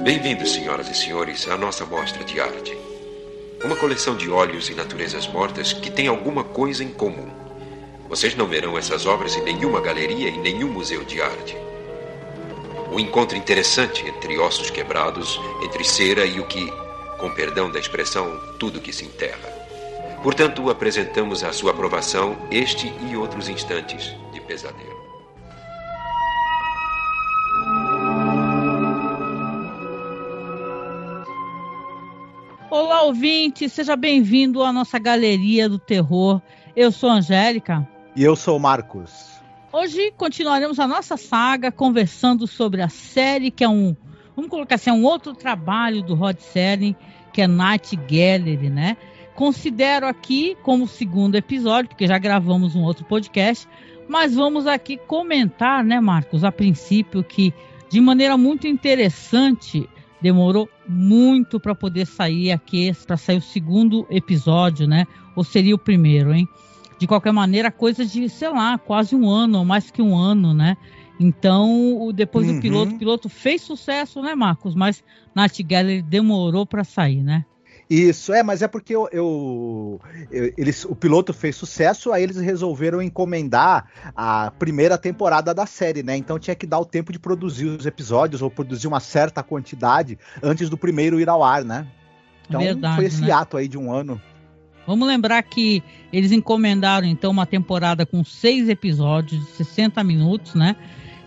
Bem-vindos, senhoras e senhores, à nossa mostra de arte. Uma coleção de óleos e naturezas mortas que tem alguma coisa em comum. Vocês não verão essas obras em nenhuma galeria e nenhum museu de arte. O encontro interessante entre ossos quebrados, entre cera e o que, com perdão da expressão, tudo que se enterra. Portanto, apresentamos à sua aprovação este e outros instantes de pesadelo. Ouvinte, seja bem-vindo à nossa galeria do terror. Eu sou a Angélica. E eu sou o Marcos. Hoje continuaremos a nossa saga conversando sobre a série que é um, vamos colocar assim, é um outro trabalho do Rod Serling, que é Night Gallery, né? Considero aqui como segundo episódio, porque já gravamos um outro podcast, mas vamos aqui comentar, né, Marcos, a princípio que de maneira muito interessante demorou muito para poder sair aqui, para sair o segundo episódio, né? Ou seria o primeiro, hein? De qualquer maneira, coisa de, sei lá, quase um ano, ou mais que um ano, né? Então, depois uhum. do piloto, o piloto fez sucesso, né, Marcos? Mas Night Gallery demorou para sair, né? Isso, é, mas é porque eu, eu, eu, eles, o piloto fez sucesso, aí eles resolveram encomendar a primeira temporada da série, né? Então tinha que dar o tempo de produzir os episódios ou produzir uma certa quantidade antes do primeiro ir ao ar, né? Então Verdade, foi esse né? ato aí de um ano. Vamos lembrar que eles encomendaram então uma temporada com seis episódios de 60 minutos, né?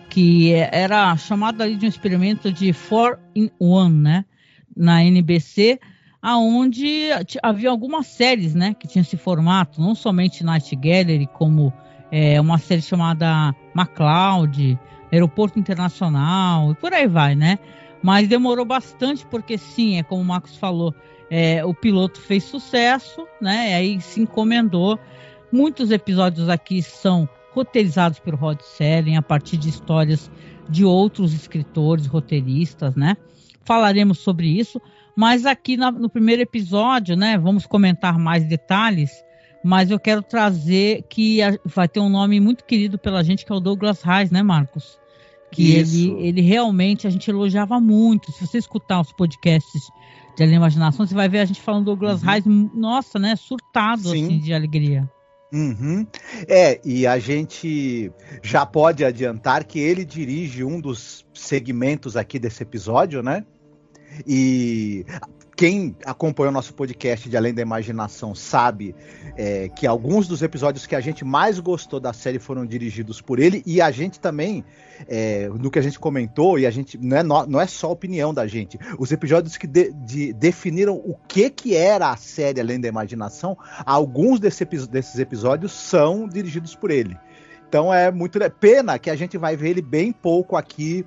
Que era chamado ali de um experimento de four in one, né? Na NBC aonde havia algumas séries, né, que tinham esse formato, não somente Night Gallery, como é, uma série chamada MacLeod, Aeroporto Internacional e por aí vai, né? Mas demorou bastante porque sim, é como o Marcos falou, é, o piloto fez sucesso, né? E aí se encomendou. Muitos episódios aqui são roteirizados pelo Rod Serling a partir de histórias de outros escritores, roteiristas, né? Falaremos sobre isso. Mas aqui na, no primeiro episódio, né, vamos comentar mais detalhes, mas eu quero trazer que a, vai ter um nome muito querido pela gente, que é o Douglas Reis, né, Marcos? Que ele, ele realmente, a gente elogiava muito. Se você escutar os podcasts de Além Imaginação, você vai ver a gente falando do Douglas uhum. Reis, nossa, né, surtado, Sim. assim, de alegria. Uhum. É, e a gente já pode adiantar que ele dirige um dos segmentos aqui desse episódio, né? E quem acompanhou o nosso podcast de Além da Imaginação sabe é, que alguns dos episódios que a gente mais gostou da série foram dirigidos por ele e a gente também, é, no que a gente comentou, e a gente não é, não é só opinião da gente, os episódios que de, de, definiram o que, que era a série Além da Imaginação, alguns desse, desses episódios são dirigidos por ele. Então é muito pena que a gente vai ver ele bem pouco aqui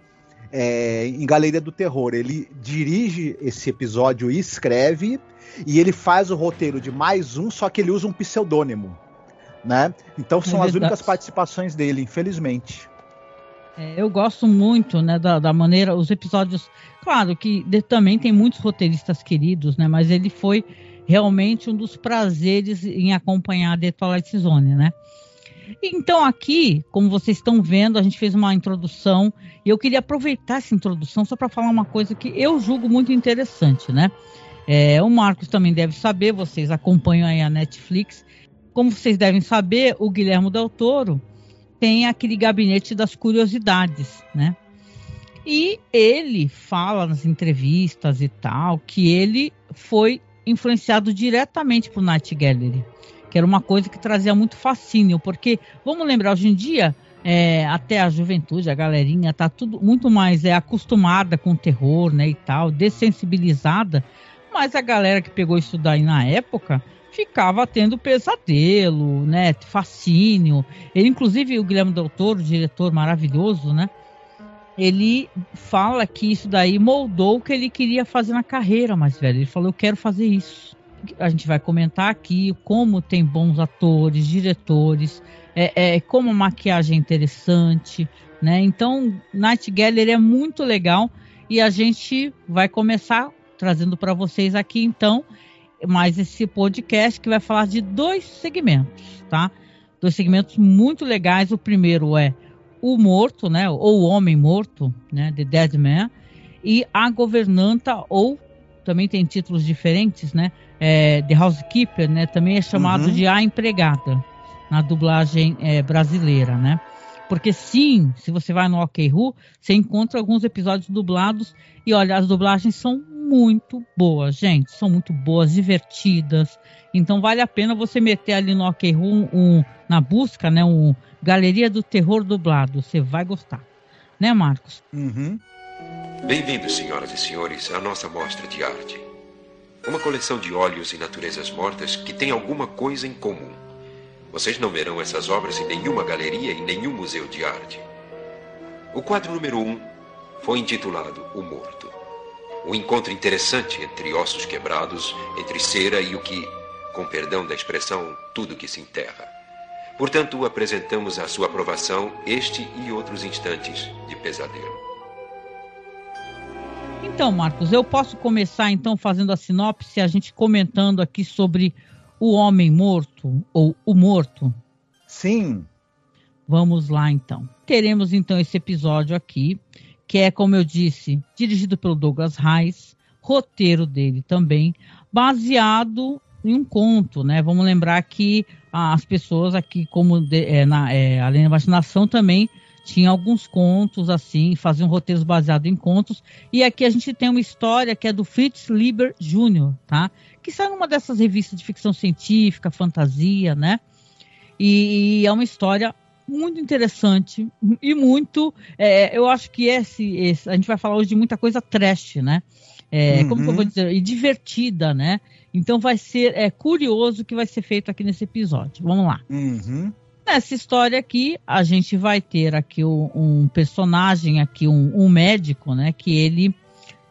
é, em Galeria do Terror. Ele dirige esse episódio e escreve, e ele faz o roteiro de mais um, só que ele usa um pseudônimo. Né? Então são é as únicas participações dele, infelizmente. É, eu gosto muito né, da, da, maneira, os episódios. Claro que de, também tem muitos roteiristas queridos, né? Mas ele foi realmente um dos prazeres em acompanhar a The Twilight Zone, né? Então, aqui, como vocês estão vendo, a gente fez uma introdução e eu queria aproveitar essa introdução só para falar uma coisa que eu julgo muito interessante, né? É, o Marcos também deve saber, vocês acompanham aí a Netflix. Como vocês devem saber, o Guilherme Del Toro tem aquele gabinete das curiosidades, né? E ele fala nas entrevistas e tal que ele foi influenciado diretamente por Night Gallery que era uma coisa que trazia muito fascínio, porque, vamos lembrar, hoje em dia, é, até a juventude, a galerinha, tá tudo muito mais é, acostumada com o terror, né, e tal, dessensibilizada, mas a galera que pegou isso daí na época ficava tendo pesadelo, né, fascínio. Ele, inclusive, o Guilherme Doutor, o diretor maravilhoso, né, ele fala que isso daí moldou o que ele queria fazer na carreira mais velho. Ele falou, eu quero fazer isso a gente vai comentar aqui como tem bons atores, diretores, é, é, como maquiagem é interessante, né? Então, Night Gallery é muito legal e a gente vai começar trazendo para vocês aqui, então, mais esse podcast que vai falar de dois segmentos, tá? Dois segmentos muito legais. O primeiro é o morto, né? Ou o homem morto, né? The Dead Man. e A Governanta, ou também tem títulos diferentes, né? É, The Housekeeper, né? Também é chamado uhum. de A Empregada, na dublagem é, brasileira, né? Porque sim, se você vai no OK Who, você encontra alguns episódios dublados e olha, as dublagens são muito boas, gente, são muito boas, divertidas. Então vale a pena você meter ali no OK Who um, um, na busca, né, um Galeria do Terror dublado, você vai gostar. Né, Marcos? Uhum. Bem-vindos, senhoras e senhores, à nossa mostra de arte. Uma coleção de óleos e naturezas mortas que tem alguma coisa em comum. Vocês não verão essas obras em nenhuma galeria e nenhum museu de arte. O quadro número um foi intitulado O Morto. Um encontro interessante entre ossos quebrados, entre cera e o que, com perdão da expressão, tudo que se enterra. Portanto, apresentamos à sua aprovação este e outros instantes de pesadelo. Então, Marcos, eu posso começar então fazendo a sinopse, a gente comentando aqui sobre o Homem Morto ou O Morto? Sim. Vamos lá então. Teremos então esse episódio aqui, que é, como eu disse, dirigido pelo Douglas Reis, roteiro dele também, baseado em um conto, né? Vamos lembrar que as pessoas aqui, como de, é, na, é, além da imaginação, também tinha alguns contos assim, faziam roteiros baseados em contos. E aqui a gente tem uma história que é do Fritz Lieber Jr., tá? que sai numa dessas revistas de ficção científica, fantasia, né? E, e é uma história muito interessante e muito. É, eu acho que esse, esse, A gente vai falar hoje de muita coisa trash, né? É, uhum. Como que eu vou dizer? E divertida, né? Então vai ser é, curioso o que vai ser feito aqui nesse episódio. Vamos lá. Uhum. Nessa história aqui, a gente vai ter aqui um, personagem, aqui um, um médico, né? Que ele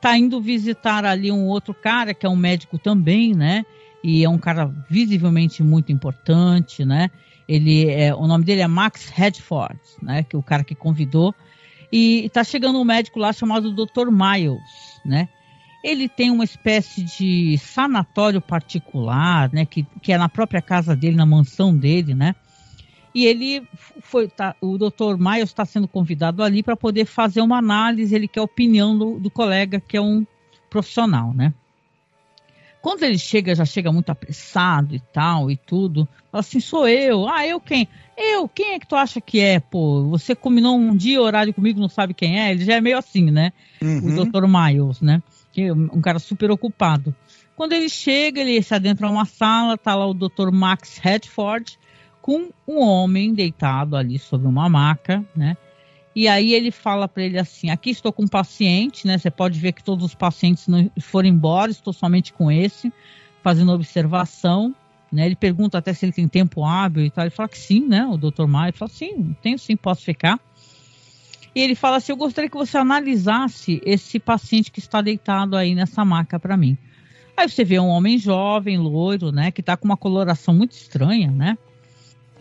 tá indo visitar ali um outro cara que é um médico também, né? E é um cara visivelmente muito importante, né? Ele é, o nome dele é Max Hedford, né? Que é o cara que convidou. E tá chegando um médico lá chamado Dr. Miles, né? Ele tem uma espécie de sanatório particular, né? Que, que é na própria casa dele, na mansão dele, né? E ele foi, tá, o Dr. Miles está sendo convidado ali para poder fazer uma análise. Ele quer a opinião do, do, colega, que é um profissional, né? Quando ele chega, já chega muito apressado e tal e tudo. Fala assim: sou eu. Ah, eu quem? Eu, quem é que tu acha que é? Pô, você combinou um dia horário comigo, não sabe quem é? Ele já é meio assim, né? Uhum. O Dr. Miles, né? Que é um cara super ocupado. Quando ele chega, ele se adentra uma sala, tá lá o Dr. Max Hedford com um homem deitado ali sobre uma maca, né? E aí ele fala para ele assim: aqui estou com um paciente, né? Você pode ver que todos os pacientes não foram embora, estou somente com esse, fazendo observação. Né? Ele pergunta até se ele tem tempo hábil e tal. Ele fala que sim, né? O Dr. Maia fala: sim, tenho sim, posso ficar. E ele fala assim: eu gostaria que você analisasse esse paciente que está deitado aí nessa maca para mim. Aí você vê um homem jovem, loiro, né? Que está com uma coloração muito estranha, né?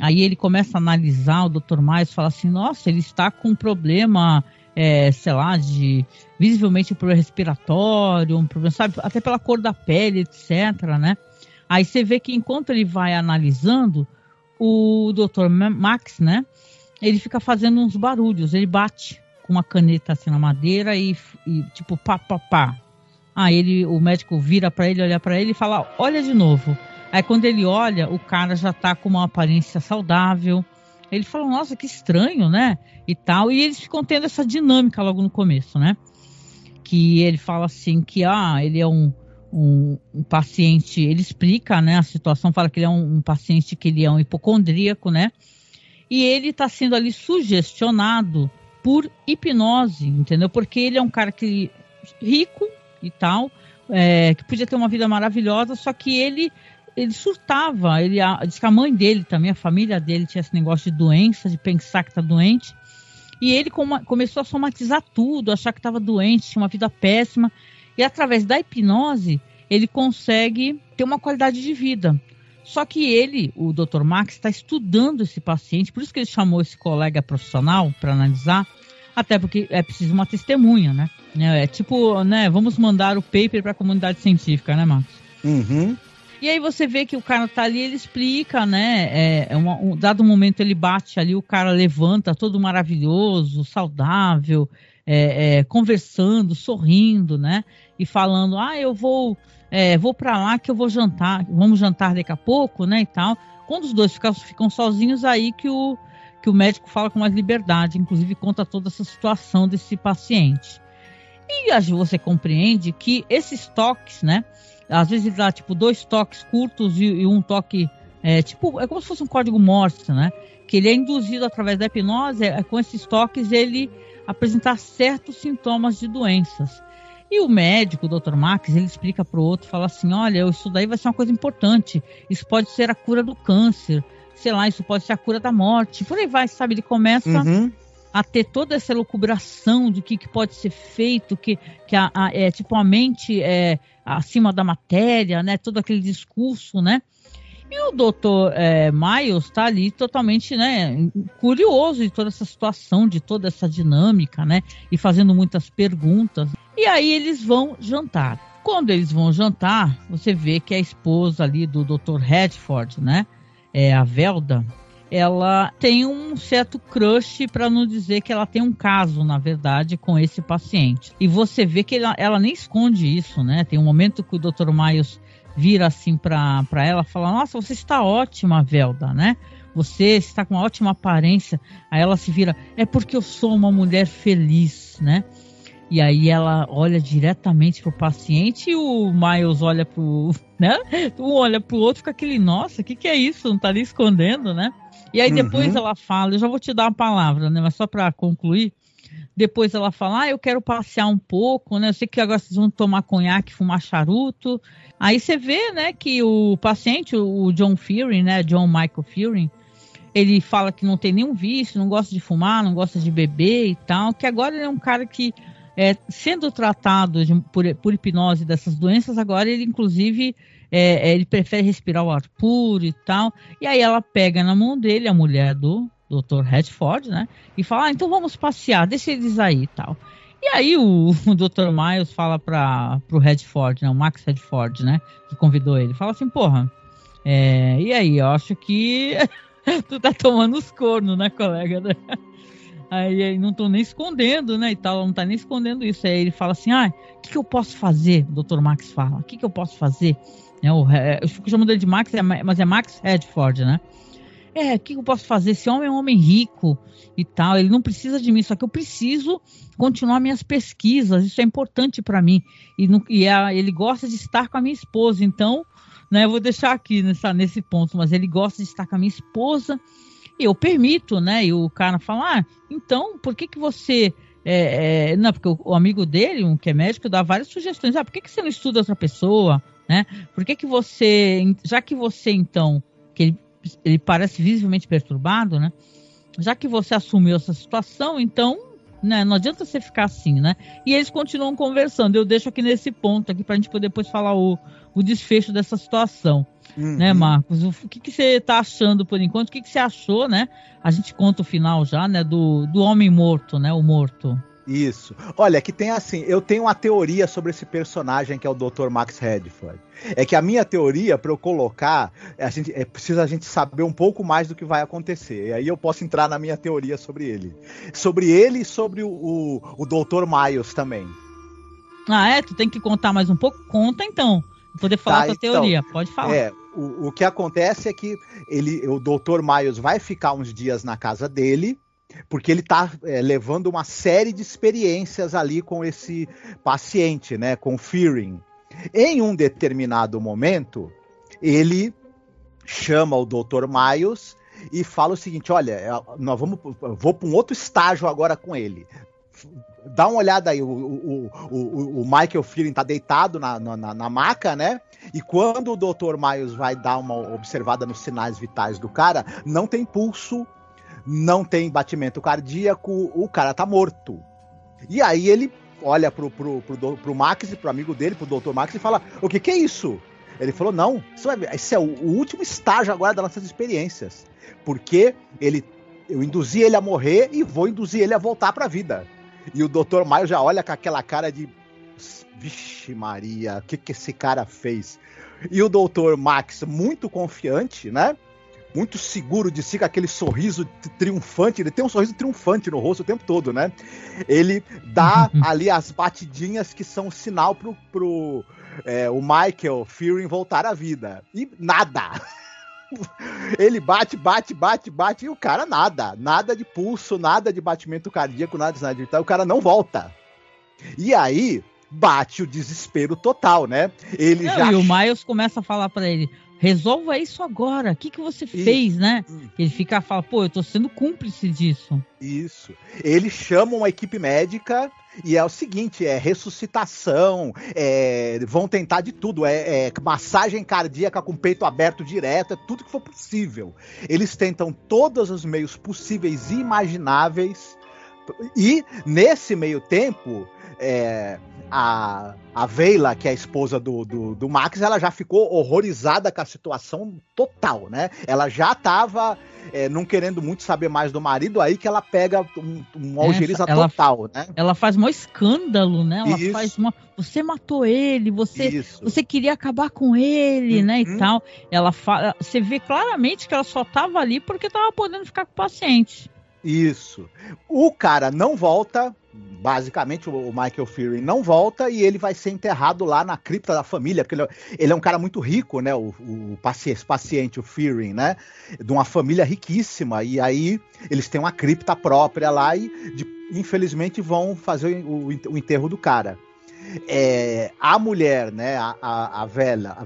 Aí ele começa a analisar, o Dr. Mais fala assim, nossa, ele está com um problema, é, sei lá, de visivelmente um problema respiratório, um problema, sabe, até pela cor da pele, etc, né? Aí você vê que enquanto ele vai analisando, o Dr. Max, né, ele fica fazendo uns barulhos, ele bate com uma caneta assim na madeira e, e tipo pá, pá, pá. Aí ele, o médico vira para ele, olha para ele e fala, olha de novo. Aí quando ele olha, o cara já tá com uma aparência saudável. Ele fala, nossa, que estranho, né? E tal. E eles ficam tendo essa dinâmica logo no começo, né? Que ele fala assim que ah, ele é um, um, um paciente, ele explica né, a situação, fala que ele é um, um paciente que ele é um hipocondríaco, né? E ele está sendo ali sugestionado por hipnose, entendeu? Porque ele é um cara que rico e tal, é, que podia ter uma vida maravilhosa, só que ele ele surtava, ele diz que a mãe dele também, a família dele tinha esse negócio de doença, de pensar que está doente. E ele começou a somatizar tudo, achar que estava doente, tinha uma vida péssima. E através da hipnose, ele consegue ter uma qualidade de vida. Só que ele, o Dr. Max, está estudando esse paciente, por isso que ele chamou esse colega profissional para analisar, até porque é preciso uma testemunha, né? É tipo, né, vamos mandar o paper para a comunidade científica, né, Marcos? Uhum. E aí você vê que o cara tá ali, ele explica, né? É, é um dado momento ele bate ali, o cara levanta todo maravilhoso, saudável, é, é, conversando, sorrindo, né? E falando, ah, eu vou, é, vou para lá que eu vou jantar, vamos jantar daqui a pouco, né? E tal. Quando os dois ficam, ficam sozinhos, aí que o, que o médico fala com mais liberdade, inclusive conta toda essa situação desse paciente. E você compreende que esses toques, né? Às vezes ele dá tipo dois toques curtos e, e um toque é, tipo, é como se fosse um código Morse, né? Que ele é induzido através da hipnose, é, com esses toques ele apresentar certos sintomas de doenças. E o médico, o Dr. Max, ele explica para o outro, fala assim, olha, isso daí vai ser uma coisa importante. Isso pode ser a cura do câncer, sei lá, isso pode ser a cura da morte. Por aí vai, sabe? Ele começa uhum. a ter toda essa lucubração do que, que pode ser feito, que, que a, a, é tipo a mente é acima da matéria, né? Todo aquele discurso, né? E o doutor é, Miles está ali totalmente né, curioso de toda essa situação, de toda essa dinâmica, né? E fazendo muitas perguntas. E aí eles vão jantar. Quando eles vão jantar, você vê que a esposa ali do Dr. Redford, né? É a Velda, ela tem um certo crush, para não dizer que ela tem um caso, na verdade, com esse paciente. E você vê que ela, ela nem esconde isso, né? Tem um momento que o Dr. Miles vira assim para ela, fala: Nossa, você está ótima, Velda, né? Você está com uma ótima aparência. Aí ela se vira: É porque eu sou uma mulher feliz, né? E aí ela olha diretamente pro paciente e o Miles olha pro, né? Um olha pro outro, fica aquele, nossa, o que, que é isso? Não tá ali escondendo, né? E aí depois uhum. ela fala, eu já vou te dar uma palavra, né? Mas só para concluir, depois ela fala, ah, eu quero passear um pouco, né? Eu sei que agora vocês vão tomar conhaque, fumar charuto. Aí você vê, né, que o paciente, o John Fury, né, John Michael Fury, ele fala que não tem nenhum vício, não gosta de fumar, não gosta de beber e tal, que agora ele é um cara que, é, sendo tratado de, por, por hipnose dessas doenças, agora ele, inclusive, é, é, ele prefere respirar o ar puro e tal. E aí ela pega na mão dele, a mulher do, Dr. Redford, né? E fala, ah, então vamos passear, deixa eles aí e tal. E aí o, o Dr. Miles fala para o Redford, né? O Max Redford, né? Que convidou ele. Fala assim, porra, é, e aí, eu acho que tu tá tomando os cornos, né, colega? Aí, aí não tô nem escondendo, né, e tal, não tá nem escondendo isso. Aí ele fala assim, ah, o que, que eu posso fazer? O Dr. Max fala, o que, que eu posso fazer? É, o, eu fico chamando ele de Max, é, mas é Max Redford, né? é, o que eu posso fazer? Esse homem é um homem rico e tal, ele não precisa de mim, só que eu preciso continuar minhas pesquisas, isso é importante para mim. E, no, e a, ele gosta de estar com a minha esposa, então, né, eu vou deixar aqui nessa, nesse ponto, mas ele gosta de estar com a minha esposa, e eu permito, né? E o cara fala, ah, então, por que que você. É, é, não, porque o, o, amigo dele, um que é médico, dá várias sugestões. Ah, por que, que você não estuda outra pessoa? Né? Por que, que você. Já que você, então, que ele ele parece visivelmente perturbado, né? Já que você assumiu essa situação, então, né, não adianta você ficar assim, né? E eles continuam conversando. Eu deixo aqui nesse ponto aqui para a gente poder depois falar o, o desfecho dessa situação. Uhum. Né, Marcos? O que, que você está achando por enquanto? O que, que você achou, né? A gente conta o final já, né? Do, do homem morto, né? O morto. Isso. Olha, que tem assim, eu tenho uma teoria sobre esse personagem que é o Dr. Max Redford. É que a minha teoria, para eu colocar, a gente, é precisa a gente saber um pouco mais do que vai acontecer. E aí eu posso entrar na minha teoria sobre ele. Sobre ele e sobre o, o, o Dr. Miles também. Ah, é? Tu tem que contar mais um pouco? Conta então. Poder falar tá, tua então, teoria. Pode falar. É, o, o que acontece é que ele, o Dr. Miles vai ficar uns dias na casa dele porque ele está é, levando uma série de experiências ali com esse paciente, né, com Fearing. Em um determinado momento, ele chama o Dr. Miles e fala o seguinte: olha, é, nós vamos, vou para um outro estágio agora com ele. Dá uma olhada aí, o, o, o, o Michael Fearing está deitado na, na, na, maca, né? E quando o Dr. Miles vai dar uma observada nos sinais vitais do cara, não tem pulso, não tem batimento cardíaco, o cara tá morto. E aí ele olha pro, pro, pro, pro Max, pro amigo dele, pro Dr. Max, e fala: O que, que é isso? Ele falou: Não, é, esse é o, o último estágio agora das nossas experiências. Porque ele, eu induzi ele a morrer e vou induzir ele a voltar pra vida. E o Dr. Maio já olha com aquela cara de. Vixe, Maria, o que, que esse cara fez? E o Dr. Max, muito confiante, né? Muito seguro de si, com aquele sorriso triunfante. Ele tem um sorriso triunfante no rosto o tempo todo, né? Ele dá ali as batidinhas que são sinal pro, pro é, o Michael Fearing voltar à vida. E nada. Ele bate, bate, bate, bate e o cara nada. Nada de pulso, nada de batimento cardíaco, nada de nada de tal. O cara não volta. E aí bate o desespero total, né? Ele não, já. E o Miles começa a falar para ele: resolva isso agora. O que, que você isso. fez, né? Hum. Ele fica fala, pô, eu tô sendo cúmplice disso. Isso. Eles chamam uma equipe médica e é o seguinte: é ressuscitação, é, vão tentar de tudo, é, é, massagem cardíaca com peito aberto direto, é tudo que for possível. Eles tentam todos os meios possíveis e imagináveis. E nesse meio tempo, é, a, a Veila, que é a esposa do, do, do, Max, ela já ficou horrorizada com a situação total, né? Ela já estava é, não querendo muito saber mais do marido, aí que ela pega um, um algeriza ela, total, né? Ela faz um escândalo, né? Ela Isso. faz uma. Você matou ele, você, você queria acabar com ele, uhum. né? E uhum. tal. Ela fala. Você vê claramente que ela só estava ali porque estava podendo ficar com o paciente. Isso. O cara não volta, basicamente o Michael Fury não volta e ele vai ser enterrado lá na cripta da família, porque ele, é, ele é um cara muito rico, né? O, o paciente, paciente, o Fury, né? De uma família riquíssima. E aí eles têm uma cripta própria lá e de, infelizmente vão fazer o, o enterro do cara. É, a mulher, né, a, a, a velha,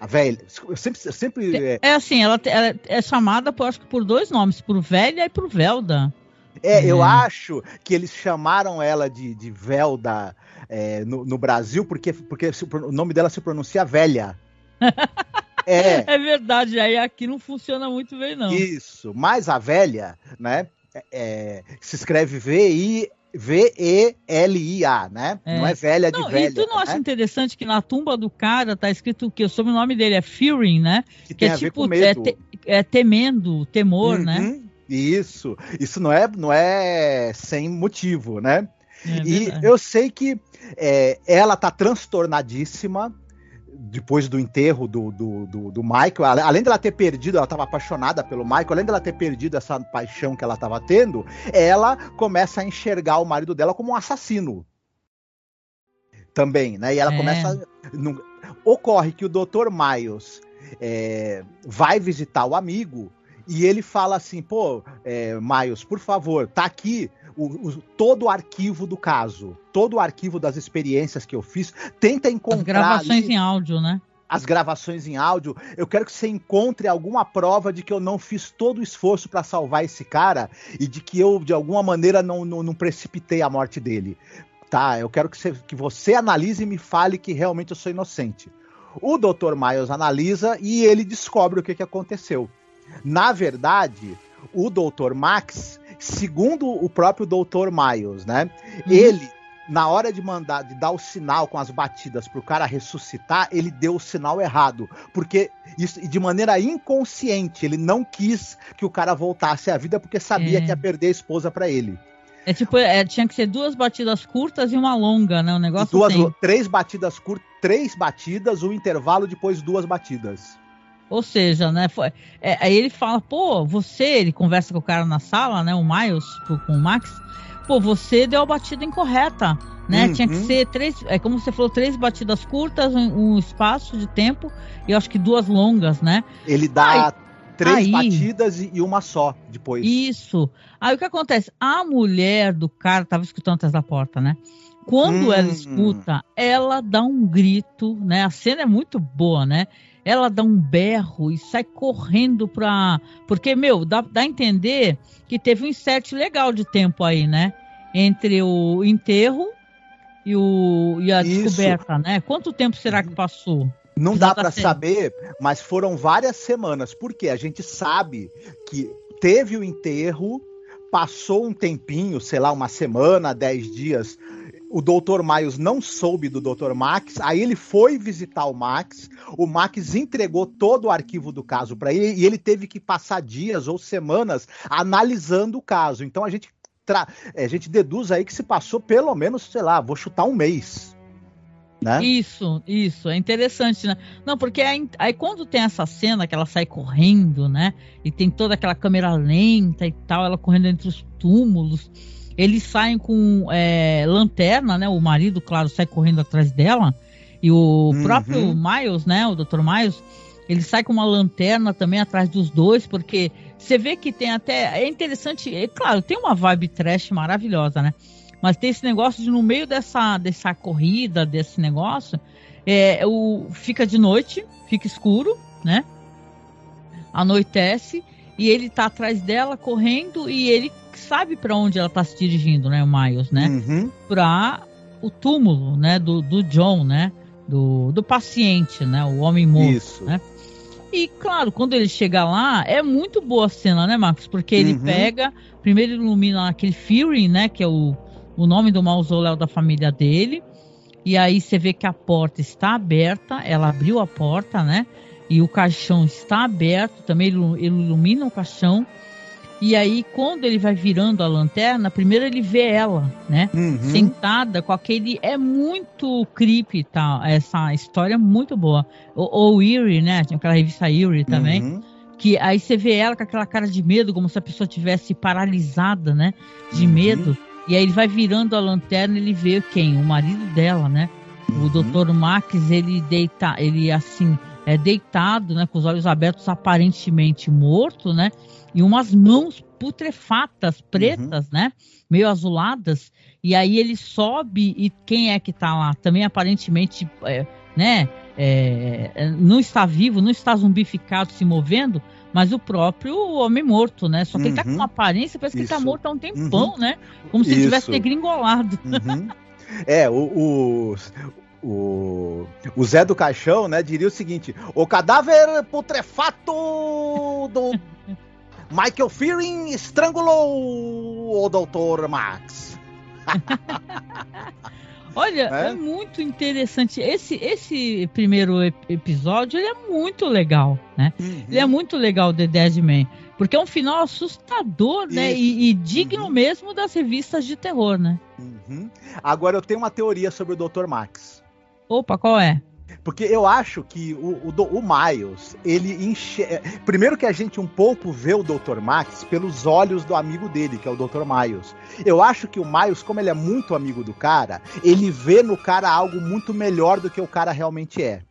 a, velha, eu sempre, eu sempre é... é assim, ela, ela, é chamada, por, acho que por dois nomes, por velha e por Velda. É, eu acho que eles chamaram ela de, de Velda é, no, no, Brasil porque, porque o nome dela se pronuncia velha. é. é verdade, aí aqui não funciona muito bem, não. Isso, mas a velha, né? É, é se escreve V-I V-E-L-I-A, né? É. Não é velha de não, velha. E tu não né? acha interessante que na tumba do cara tá escrito que o sobrenome dele é Fearing, né? Que, que é tipo é, te, é, temendo, temor, né? uhum. né? Isso, isso não é, não é sem motivo, né? É e eu sei que é, ela tá transtornadíssima depois do enterro do, do, do, do, Michael, além dela ter perdido, ela estava apaixonada pelo Michael, além dela ter perdido essa paixão que ela estava tendo, ela começa a enxergar o marido dela como um assassino. Também, né? E ela é. começa. Ocorre que o Dr. Miles é, vai visitar o amigo e ele fala assim, pô, é, Miles, por favor, tá aqui o, o, todo o arquivo do caso, todo o arquivo das experiências que eu fiz, tenta encontrar... As gravações ali, em áudio, né? As gravações em áudio, eu quero que você encontre alguma prova de que eu não fiz todo o esforço para salvar esse cara e de que eu, de alguma maneira, não, não, não precipitei a morte dele. Tá, eu quero que você, que você analise e me fale que realmente eu sou inocente. O Dr. Miles analisa e ele descobre o que, que aconteceu. Na verdade, o Dr. Max, segundo o próprio Dr. Miles, né? Uhum. Ele, na hora de mandar, de dar o sinal com as batidas pro cara ressuscitar, ele deu o sinal errado. Porque isso, de maneira inconsciente, ele não quis que o cara voltasse à vida porque sabia é. que ia perder a esposa para ele. É tipo, é, tinha que ser duas batidas curtas e uma longa, né? O negócio duas, tem. Três batidas curtas, três batidas, o um intervalo depois duas batidas. Ou seja, né? Foi, é, aí ele fala, pô, você, ele conversa com o cara na sala, né? O Miles com o Max, pô, você deu a batida incorreta, né? Uhum. Tinha que ser três, é como você falou, três batidas curtas, um, um espaço de tempo e eu acho que duas longas, né? Ele dá aí, três aí, batidas e uma só depois. Isso. Aí o que acontece? A mulher do cara tava escutando atrás da porta, né? Quando hum. ela escuta, ela dá um grito, né? A cena é muito boa, né? Ela dá um berro e sai correndo pra. Porque, meu, dá, dá a entender que teve um insert legal de tempo aí, né? Entre o enterro e, o, e a Isso. descoberta, né? Quanto tempo será que passou? Não dá para saber, mas foram várias semanas, porque a gente sabe que teve o enterro, passou um tempinho, sei lá, uma semana, dez dias, o Dr. Miles não soube do Dr. Max, aí ele foi visitar o Max, o Max entregou todo o arquivo do caso para ele e ele teve que passar dias ou semanas analisando o caso. Então a gente, tra... a gente deduz aí que se passou pelo menos, sei lá, vou chutar um mês. Né? Isso, isso, é interessante, né? Não, porque aí, aí, quando tem essa cena que ela sai correndo, né? E tem toda aquela câmera lenta e tal, ela correndo entre os túmulos, eles saem com é, lanterna, né? O marido, claro, sai correndo atrás dela. E o uhum. próprio Miles, né? O Dr. Miles, ele sai com uma lanterna também atrás dos dois, porque você vê que tem até. É interessante, é claro, tem uma vibe trash maravilhosa, né? Mas tem esse negócio de no meio dessa, dessa corrida, desse negócio, é, o, fica de noite, fica escuro, né? Anoitece e ele tá atrás dela correndo e ele sabe para onde ela tá se dirigindo, né, o Miles, né? Uhum. Para o túmulo, né, do, do John, né? Do, do paciente, né? O homem morto, Isso. né? E claro, quando ele chega lá, é muito boa a cena, né, Marcos? Porque ele uhum. pega, primeiro ilumina aquele Fury, né, que é o, o nome do mausoléu da família dele. E aí você vê que a porta está aberta, ela abriu a porta, né? E o caixão está aberto, também ele ilumina o caixão. E aí, quando ele vai virando a lanterna, primeiro ele vê ela, né? Uhum. Sentada com aquele. É muito creepy, tá? Essa história é muito boa. Ou Eerie, né? Tinha aquela revista Eerie também. Uhum. Que aí você vê ela com aquela cara de medo, como se a pessoa tivesse paralisada, né? De uhum. medo. E aí ele vai virando a lanterna e ele vê quem? O marido dela, né? O uhum. Dr. Max, ele deita, ele assim, é deitado, né? Com os olhos abertos, aparentemente morto, né? e umas mãos putrefatas, pretas, uhum. né? Meio azuladas. E aí ele sobe e quem é que tá lá? Também aparentemente, é, né? É, não está vivo, não está zumbificado, se movendo, mas o próprio homem morto, né? Só que uhum. ele tá com uma uhum. aparência, parece Isso. que ele tá morto há um tempão, uhum. né? Como se Isso. tivesse degringolado. Uhum. É, o, o, o, o Zé do Caixão, né, diria o seguinte: o cadáver putrefato do Michael Fearing estrangulou o Dr. Max. Olha, é? é? muito interessante. Esse, esse primeiro episódio ele é muito legal, né? Uhum. Ele é muito legal, The Dead Man. Porque é um final assustador, né? E, e, digno uhum. mesmo das revistas de terror, né? Uhum. Agora eu tenho uma teoria sobre o Dr. Max. Opa, qual é? Porque eu acho que o, o, o Miles, ele enxerga. Primeiro que a gente um pouco vê o Dr. Max pelos olhos do amigo dele, que é o Dr. Miles. Eu acho que o Miles, como ele é muito amigo do cara, ele vê no cara algo muito melhor do que o cara realmente é.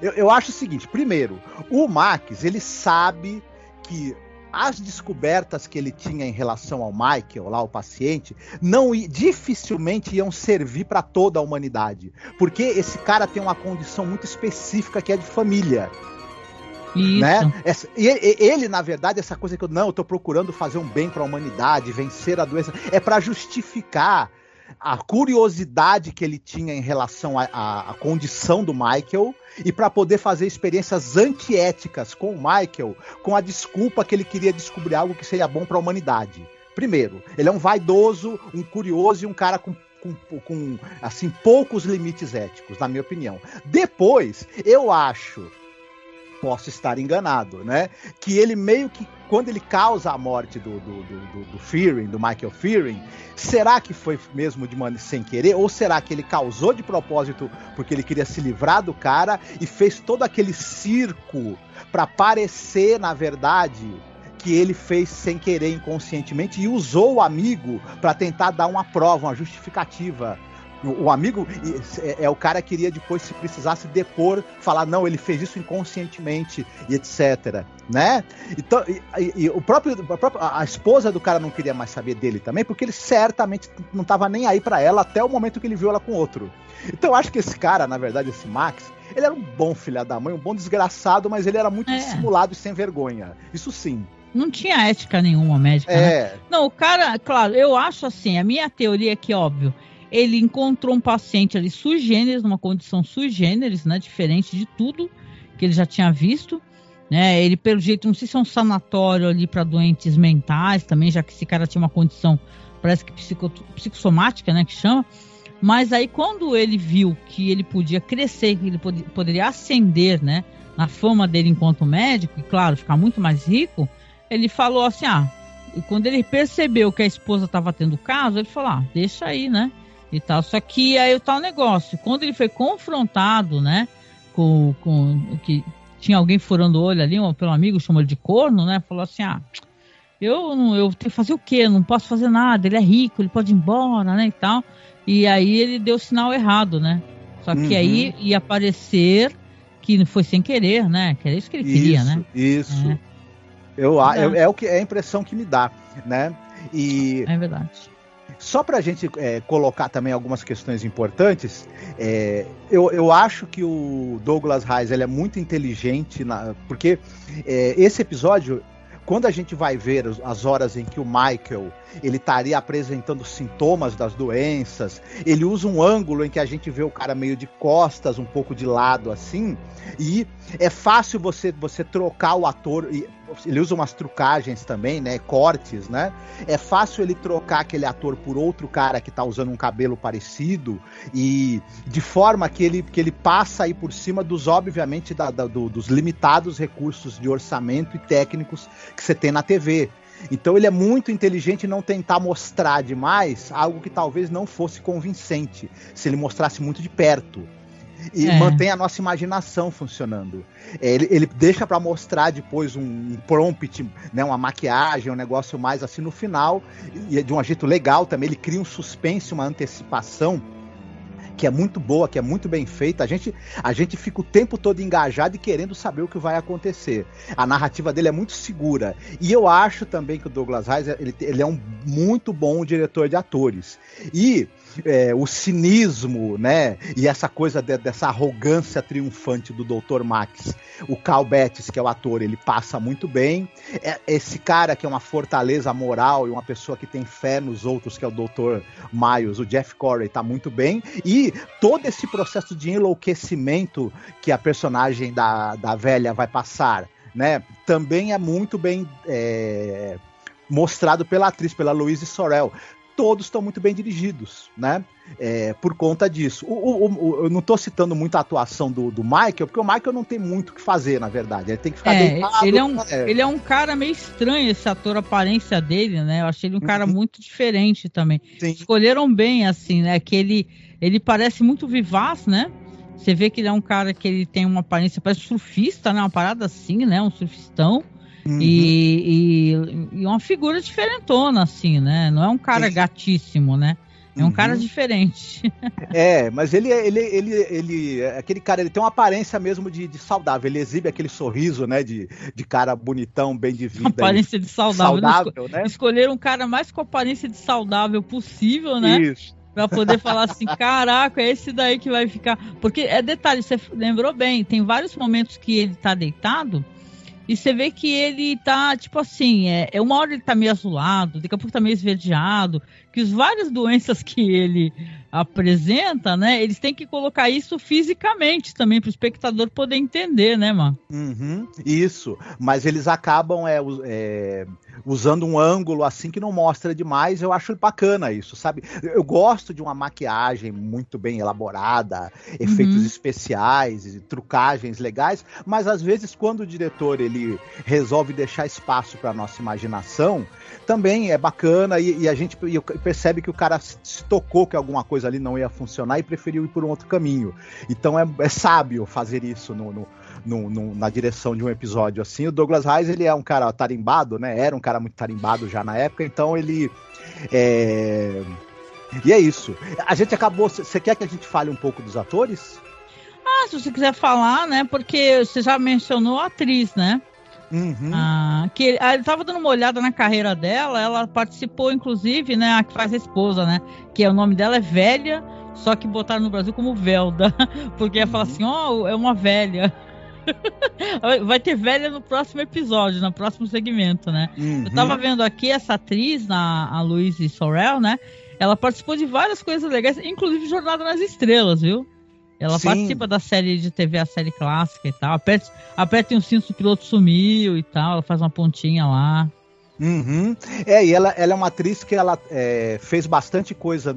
Eu, eu acho o seguinte: primeiro, o Max, ele sabe que as descobertas que ele tinha em relação ao Michael, lá o paciente, não dificilmente iam servir para toda a humanidade, porque esse cara tem uma condição muito específica que é de família. Isso. Né? Essa, ele, ele, na verdade, essa coisa que eu não, eu tô procurando fazer um bem para a humanidade, vencer a doença, é para justificar a curiosidade que ele tinha em relação à condição do Michael e para poder fazer experiências antiéticas com o Michael, com a desculpa que ele queria descobrir algo que seria bom para a humanidade. Primeiro, ele é um vaidoso, um curioso e um cara com com, com, assim poucos limites éticos, na minha opinião. Depois, eu acho posso estar enganado, né? Que ele meio que, quando ele causa a morte do, do, do, do Fearing, do Michael Fearing, será que foi mesmo de maneira sem querer? Ou será que ele causou de propósito porque ele queria se livrar do cara e fez todo aquele circo para parecer, na verdade, que ele fez sem querer inconscientemente e usou o amigo para tentar dar uma prova, uma justificativa o, amigo é, é, o cara que iria depois, se precisasse depor, falar, não, ele fez isso inconscientemente e etc. Né? Então, e, e, o próprio, a, própria, a esposa do cara não queria mais saber dele também, porque ele certamente não estava nem aí para ela até o momento que ele viu ela com outro. Então eu acho que esse cara, na verdade, esse Max, ele era um bom filho da mãe, um bom desgraçado, mas ele era muito é. dissimulado e sem vergonha. Isso sim. Não tinha ética nenhuma médica. Né? É. Né? Não, o cara, claro, eu acho assim, a minha teoria é que, óbvio, ele encontrou um paciente ali sui generis, numa condição sui generis, né, diferente de tudo que ele já tinha visto. Né? Ele, pelo jeito, não sei se é um sanatório ali para doentes mentais também, já que esse cara tinha uma condição, parece que psico, psicossomática, né, que chama. Mas aí, quando ele viu que ele podia crescer, que ele pod poderia ascender, né, na fama dele enquanto médico, e claro, ficar muito mais rico, ele falou assim: ah, e quando ele percebeu que a esposa estava tendo caso, ele falou: ah, deixa aí, né? E tal. Só que aí o tal negócio, quando ele foi confrontado, né, com, com que tinha alguém furando o olho ali, um, pelo amigo chamou ele de corno, né, falou assim, ah, eu não, eu tenho que fazer o quê? não posso fazer nada, ele é rico, ele pode ir embora, né, e tal. E aí ele deu o sinal errado, né? Só que uhum. aí ia aparecer que não foi sem querer, né? Que era isso que ele queria, isso, né? Isso. É. Eu, é. é o que é a impressão que me dá, né? E é verdade. Só para a gente é, colocar também algumas questões importantes, é, eu, eu acho que o Douglas Reis ele é muito inteligente, na, porque é, esse episódio quando a gente vai ver as horas em que o Michael ele estaria apresentando sintomas das doenças, ele usa um ângulo em que a gente vê o cara meio de costas, um pouco de lado assim, e é fácil você você trocar o ator, ele usa umas trucagens também, né, cortes, né? É fácil ele trocar aquele ator por outro cara que tá usando um cabelo parecido e de forma que ele que ele passa aí por cima dos obviamente da, da, do, dos limitados recursos de orçamento e técnicos que você tem na TV. Então ele é muito inteligente em não tentar mostrar demais algo que talvez não fosse convincente, se ele mostrasse muito de perto. E é. mantém a nossa imaginação funcionando. É, ele, ele deixa para mostrar depois um, prompt, né, uma maquiagem, um negócio mais assim no final, e de um jeito legal também. Ele cria um suspense, uma antecipação que é muito boa, que é muito bem feita. A gente, a gente fica o tempo todo engajado e querendo saber o que vai acontecer. A narrativa dele é muito segura. E eu acho também que o Douglas Reis ele, ele é um muito bom diretor de atores. E é, o cinismo, né? E essa coisa de, dessa arrogância triunfante do Dr. Max. O Cal Betts, que é o ator, ele passa muito bem. É, esse cara que é uma fortaleza moral e uma pessoa que tem fé nos outros, que é o Dr. Miles, o Jeff Corey, tá muito bem. E todo esse processo de enlouquecimento que a personagem da, da velha vai passar, né? Também é muito bem. É, mostrado pela atriz, pela Louise Sorel todos estão muito bem dirigidos, né? É, por conta disso. O, o, o, eu não estou citando muito a atuação do, do, Michael, porque o Michael não tem muito o que fazer, na verdade. Ele tem que ficar é, deitado. Ele é, um, é. ele é um cara meio estranho, esse ator, a aparência dele, né? Eu achei ele um cara uhum. muito diferente também. Sim. Escolheram bem, assim, né? Que ele, ele parece muito vivaz, né? Você vê que ele é um cara que ele tem uma aparência, parece surfista, né? Uma parada assim, né? Um surfistão. Uhum. E, e, e, uma figura diferentona, assim, né? Não é um cara Sim. gatíssimo, né? É um uhum. cara diferente. É, mas ele, ele, ele, ele, aquele cara, ele tem uma aparência mesmo de, de saudável. Ele exibe aquele sorriso, né, de, de cara bonitão, bem de vida. Aparência de saudável. saudável né? Escolher um cara mais com aparência de saudável possível, né? Isso. Pra poder falar assim, caraca, é esse daí que vai ficar. Porque é detalhe, você lembrou bem, tem vários momentos que ele tá deitado e você vê que ele tá, tipo assim, é, é uma hora ele tá meio azulado, daqui a pouco tá meio esverdeado, que as várias doenças que ele apresenta, né? Eles têm que colocar isso fisicamente também para o espectador poder entender, né, mano? Uhum, isso, mas eles acabam é, é, usando um ângulo assim que não mostra demais. Eu acho bacana isso, sabe? Eu gosto de uma maquiagem muito bem elaborada, efeitos uhum. especiais, trucagens legais, mas às vezes quando o diretor ele resolve deixar espaço para nossa imaginação, também é bacana e, e a gente percebe que o cara se tocou que alguma coisa ali não ia funcionar e preferiu ir por um outro caminho. Então é, é sábio fazer isso no, no, no, no, na direção de um episódio assim. O Douglas Reis ele é um cara tarimbado, né? Era um cara muito tarimbado já na época, então ele é... E é isso. A gente acabou. Você quer que a gente fale um pouco dos atores? Ah, se você quiser falar, né? Porque você já mencionou a atriz, né? Uhum. Ah, que ah, ele estava dando uma olhada na carreira dela, ela participou, inclusive, né? A que faz a esposa, né? Que é, o nome dela é Velha, só que botaram no Brasil como Velda, porque ia falar uhum. assim, ó, oh, é uma velha. Vai ter velha no próximo episódio, no próximo segmento, né? Uhum. Eu tava vendo aqui essa atriz, a, a Louise Sorel, né? Ela participou de várias coisas legais, inclusive Jornada nas Estrelas, viu? Ela Sim. participa da série de TV, a série clássica e tal. Aperte, aperte um cinto, o piloto sumiu e tal. Ela faz uma pontinha lá. Uhum. É, e ela, ela é uma atriz que ela é, fez bastante coisa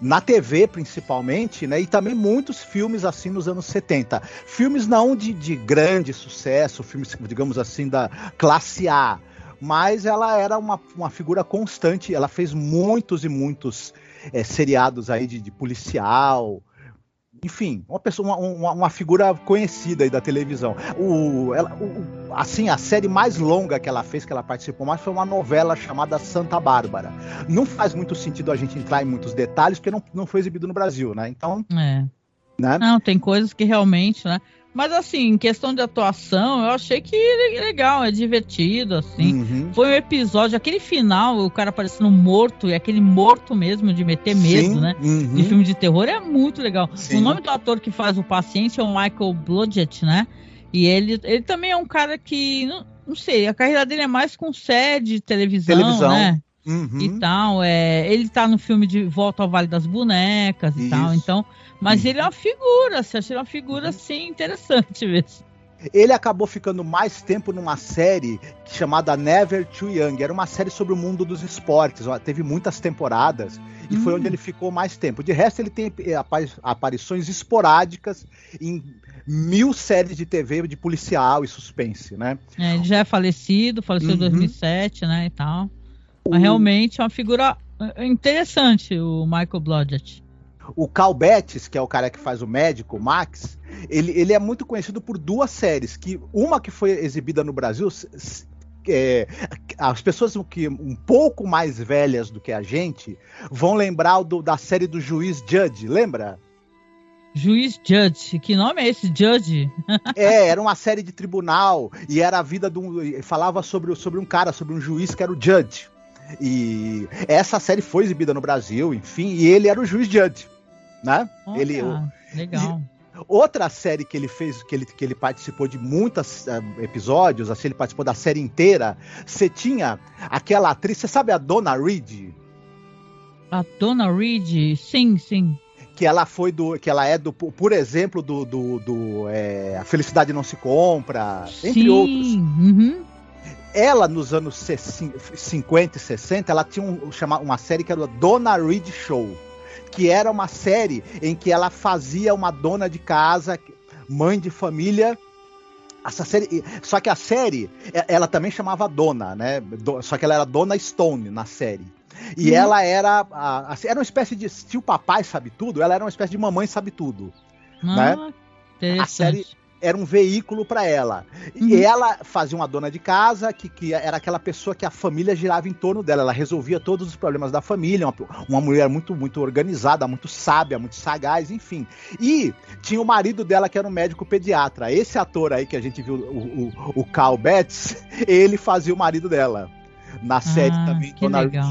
na TV principalmente, né? E também muitos filmes assim nos anos 70. Filmes não de, de grande sucesso, filmes, digamos assim, da classe A mas ela era uma, uma figura constante. Ela fez muitos e muitos é, seriados aí de, de policial, enfim, uma pessoa, uma, uma, figura conhecida aí da televisão. O, ela, o, assim, a série mais longa que ela fez, que ela participou mais, foi uma novela chamada Santa Bárbara. Não faz muito sentido a gente entrar em muitos detalhes, porque não, não foi exibido no Brasil, né? Então. É. Né? Não, tem coisas que realmente, né? Mas assim, em questão de atuação, eu achei que é legal, é divertido, assim. Uhum. Foi um episódio, aquele final, o cara parecendo morto, e aquele morto mesmo, de meter medo, Sim. né? Uhum. De filme de terror, é muito legal. Sim. O nome do ator que faz o paciente é o Michael Blodgett, né? E ele, ele também é um cara que, não, não sei, a carreira dele é mais com série de televisão, televisão. né? Uhum. E tal, é, ele tá no filme de Volta ao Vale das Bonecas e Isso. tal, então mas ele é uma figura, você acha ele é uma figura, assim, interessante mesmo. Ele acabou ficando mais tempo numa série chamada Never Too Young. Era uma série sobre o mundo dos esportes. Teve muitas temporadas e hum. foi onde ele ficou mais tempo. De resto, ele tem eh, aparições esporádicas em mil séries de TV de policial e suspense, né? É, ele já é falecido, faleceu em uhum. 2007, né, e tal. Mas realmente é uma figura eh, interessante, o Michael Blodgett. O Cal Betts, que é o cara que faz o médico, o Max, ele, ele é muito conhecido por duas séries, que uma que foi exibida no Brasil, é, as pessoas que um pouco mais velhas do que a gente vão lembrar do, da série do Juiz Judge, lembra? Juiz Judge, que nome é esse Judge? é, era uma série de tribunal e era a vida de um, falava sobre, sobre um cara, sobre um juiz que era o Judge. E essa série foi exibida no Brasil, enfim, e ele era o juiz Judge né? Olha, ele legal. Outra série que ele fez, que ele, que ele participou de muitos uh, episódios, assim, ele participou da série inteira. Você tinha aquela atriz, você sabe a Donna Reed? A Donna Reed, sim, sim. Que ela foi do. Que ela é do, por exemplo, do. do, do é, a Felicidade Não Se Compra, sim, entre outros. Uhum. Ela, nos anos 50 e 60, ela tinha um, uma série que era a Donna Reed Show que era uma série em que ela fazia uma dona de casa, mãe de família. Essa série, só que a série, ela também chamava Dona, né? Só que ela era Dona Stone na série. E hum. ela era, era uma espécie de, se o papai sabe tudo, ela era uma espécie de mamãe sabe tudo, ah, né? A série, era um veículo para ela. Uhum. E ela fazia uma dona de casa que, que era aquela pessoa que a família girava em torno dela. Ela resolvia todos os problemas da família, uma, uma mulher muito, muito organizada, muito sábia, muito sagaz, enfim. E tinha o marido dela que era um médico pediatra. Esse ator aí que a gente viu, o, o, o Cal Betts, ele fazia o marido dela. Na série ah, também, Dona legal.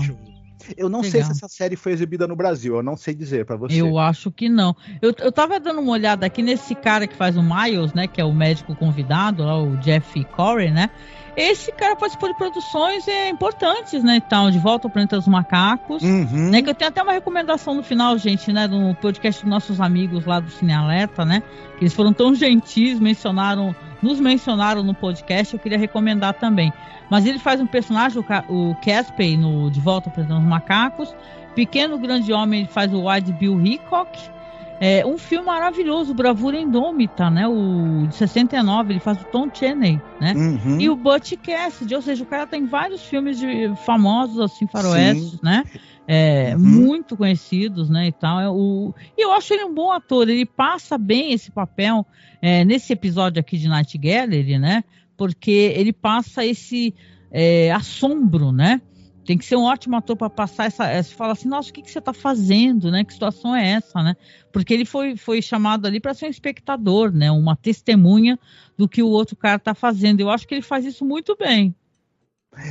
Eu não Legal. sei se essa série foi exibida no Brasil, eu não sei dizer para você. Eu acho que não. Eu, eu tava dando uma olhada aqui nesse cara que faz o Miles, né, que é o médico convidado, lá, o Jeff Corey, né? Esse cara participou de produções é, importantes, né, então, De Volta ao Planeta dos Macacos, uhum. né, que eu tenho até uma recomendação no final, gente, né, no podcast dos nossos amigos lá do Cine Alerta, né, que eles foram tão gentis, mencionaram, nos mencionaram no podcast, eu queria recomendar também. Mas ele faz um personagem, o Caspey, no De Volta para os Macacos. Pequeno Grande Homem, ele faz o Wide Bill Hickok. É um filme maravilhoso, Bravura Indômita, né? O de 69, ele faz o Tom Cheney, né? Uhum. E o Butch Cassidy, ou seja, o cara tem vários filmes de famosos, assim, faroestes, né? É, uhum. muito conhecidos, né, e tal. É, o, e eu acho ele um bom ator, ele passa bem esse papel é, nesse episódio aqui de Night Gallery, né? porque ele passa esse é, assombro, né? Tem que ser um ótimo ator para passar essa, essa. Fala assim, nossa, o que, que você está fazendo, né? Que situação é essa, né? Porque ele foi, foi chamado ali para ser um espectador, né? Uma testemunha do que o outro cara está fazendo. Eu acho que ele faz isso muito bem.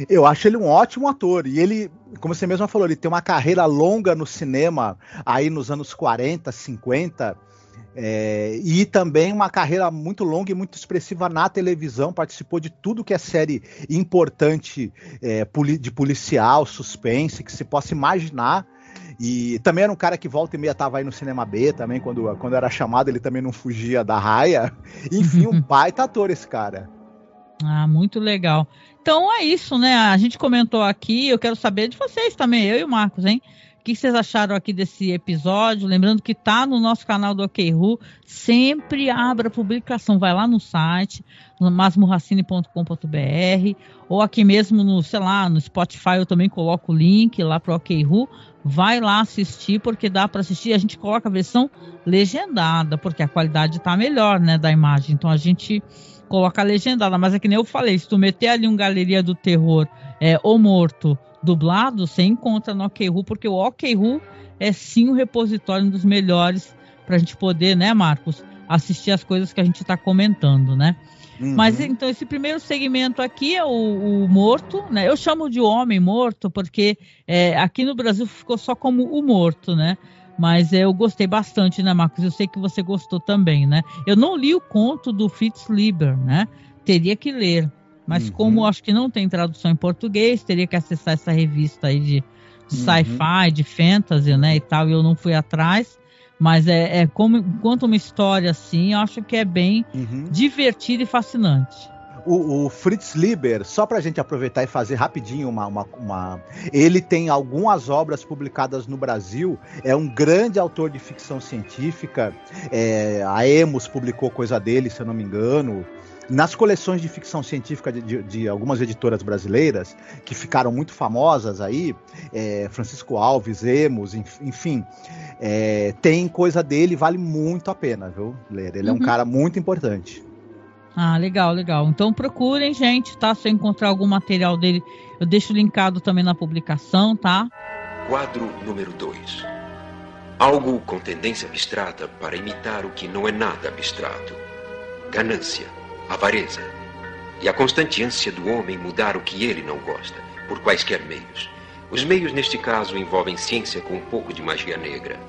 Eu acho ele um ótimo ator. E ele, como você mesmo falou, ele tem uma carreira longa no cinema, aí nos anos 40, 50. É, e também uma carreira muito longa e muito expressiva na televisão, participou de tudo que é série importante é, de policial, suspense, que se possa imaginar. E também era um cara que volta e meia tava aí no cinema B também, quando, quando era chamado, ele também não fugia da raia. Enfim, um baita ator esse cara. Ah, muito legal. Então é isso, né? A gente comentou aqui, eu quero saber de vocês também, eu e o Marcos, hein? que vocês acharam aqui desse episódio. Lembrando que tá no nosso canal do OKRU, sempre abre a publicação. Vai lá no site, no masmorracine.com.br, ou aqui mesmo no, sei lá, no Spotify eu também coloco o link lá para o OKRU. Vai lá assistir, porque dá para assistir. A gente coloca a versão legendada, porque a qualidade tá melhor, né, da imagem. Então a gente coloca legendada, mas é que nem eu falei, se tu meter ali um Galeria do Terror é, ou Morto dublado, você encontra no OKRU, porque o OKRU é sim o repositório um dos melhores para a gente poder, né, Marcos, assistir as coisas que a gente está comentando, né? Uhum. Mas então esse primeiro segmento aqui é o, o, morto, né? Eu chamo de homem morto porque é, aqui no Brasil ficou só como o morto, né? Mas eu gostei bastante, né, Marcos? Eu sei que você gostou também, né? Eu não li o conto do Fritz Lieber, né? Teria que ler. Mas uhum. como acho que não tem tradução em português, teria que acessar essa revista aí de, de uhum. sci-fi, de fantasy, né, e tal, e eu não fui atrás. Mas é, é como quanto uma história assim, eu acho que é bem uhum. divertido e fascinante. O, o, Fritz Lieber, só para a gente aproveitar e fazer rapidinho uma, uma, uma, Ele tem algumas obras publicadas no Brasil, é um grande autor de ficção científica. É, a Emos publicou coisa dele, se eu não me engano. Nas coleções de ficção científica de, de, de algumas editoras brasileiras, que ficaram muito famosas aí, é, Francisco Alves, Emos, enfim, é, tem coisa dele, vale muito a pena, viu, ler. Ele uhum. é um uhum. cara muito importante. Ah, legal, legal. Então procurem, gente, tá? Se eu encontrar algum material dele, eu deixo linkado também na publicação, tá? Quadro número 2. Algo com tendência abstrata para imitar o que não é nada abstrato. Ganância, avareza e a constante ânsia do homem mudar o que ele não gosta, por quaisquer meios. Os meios, neste caso, envolvem ciência com um pouco de magia negra.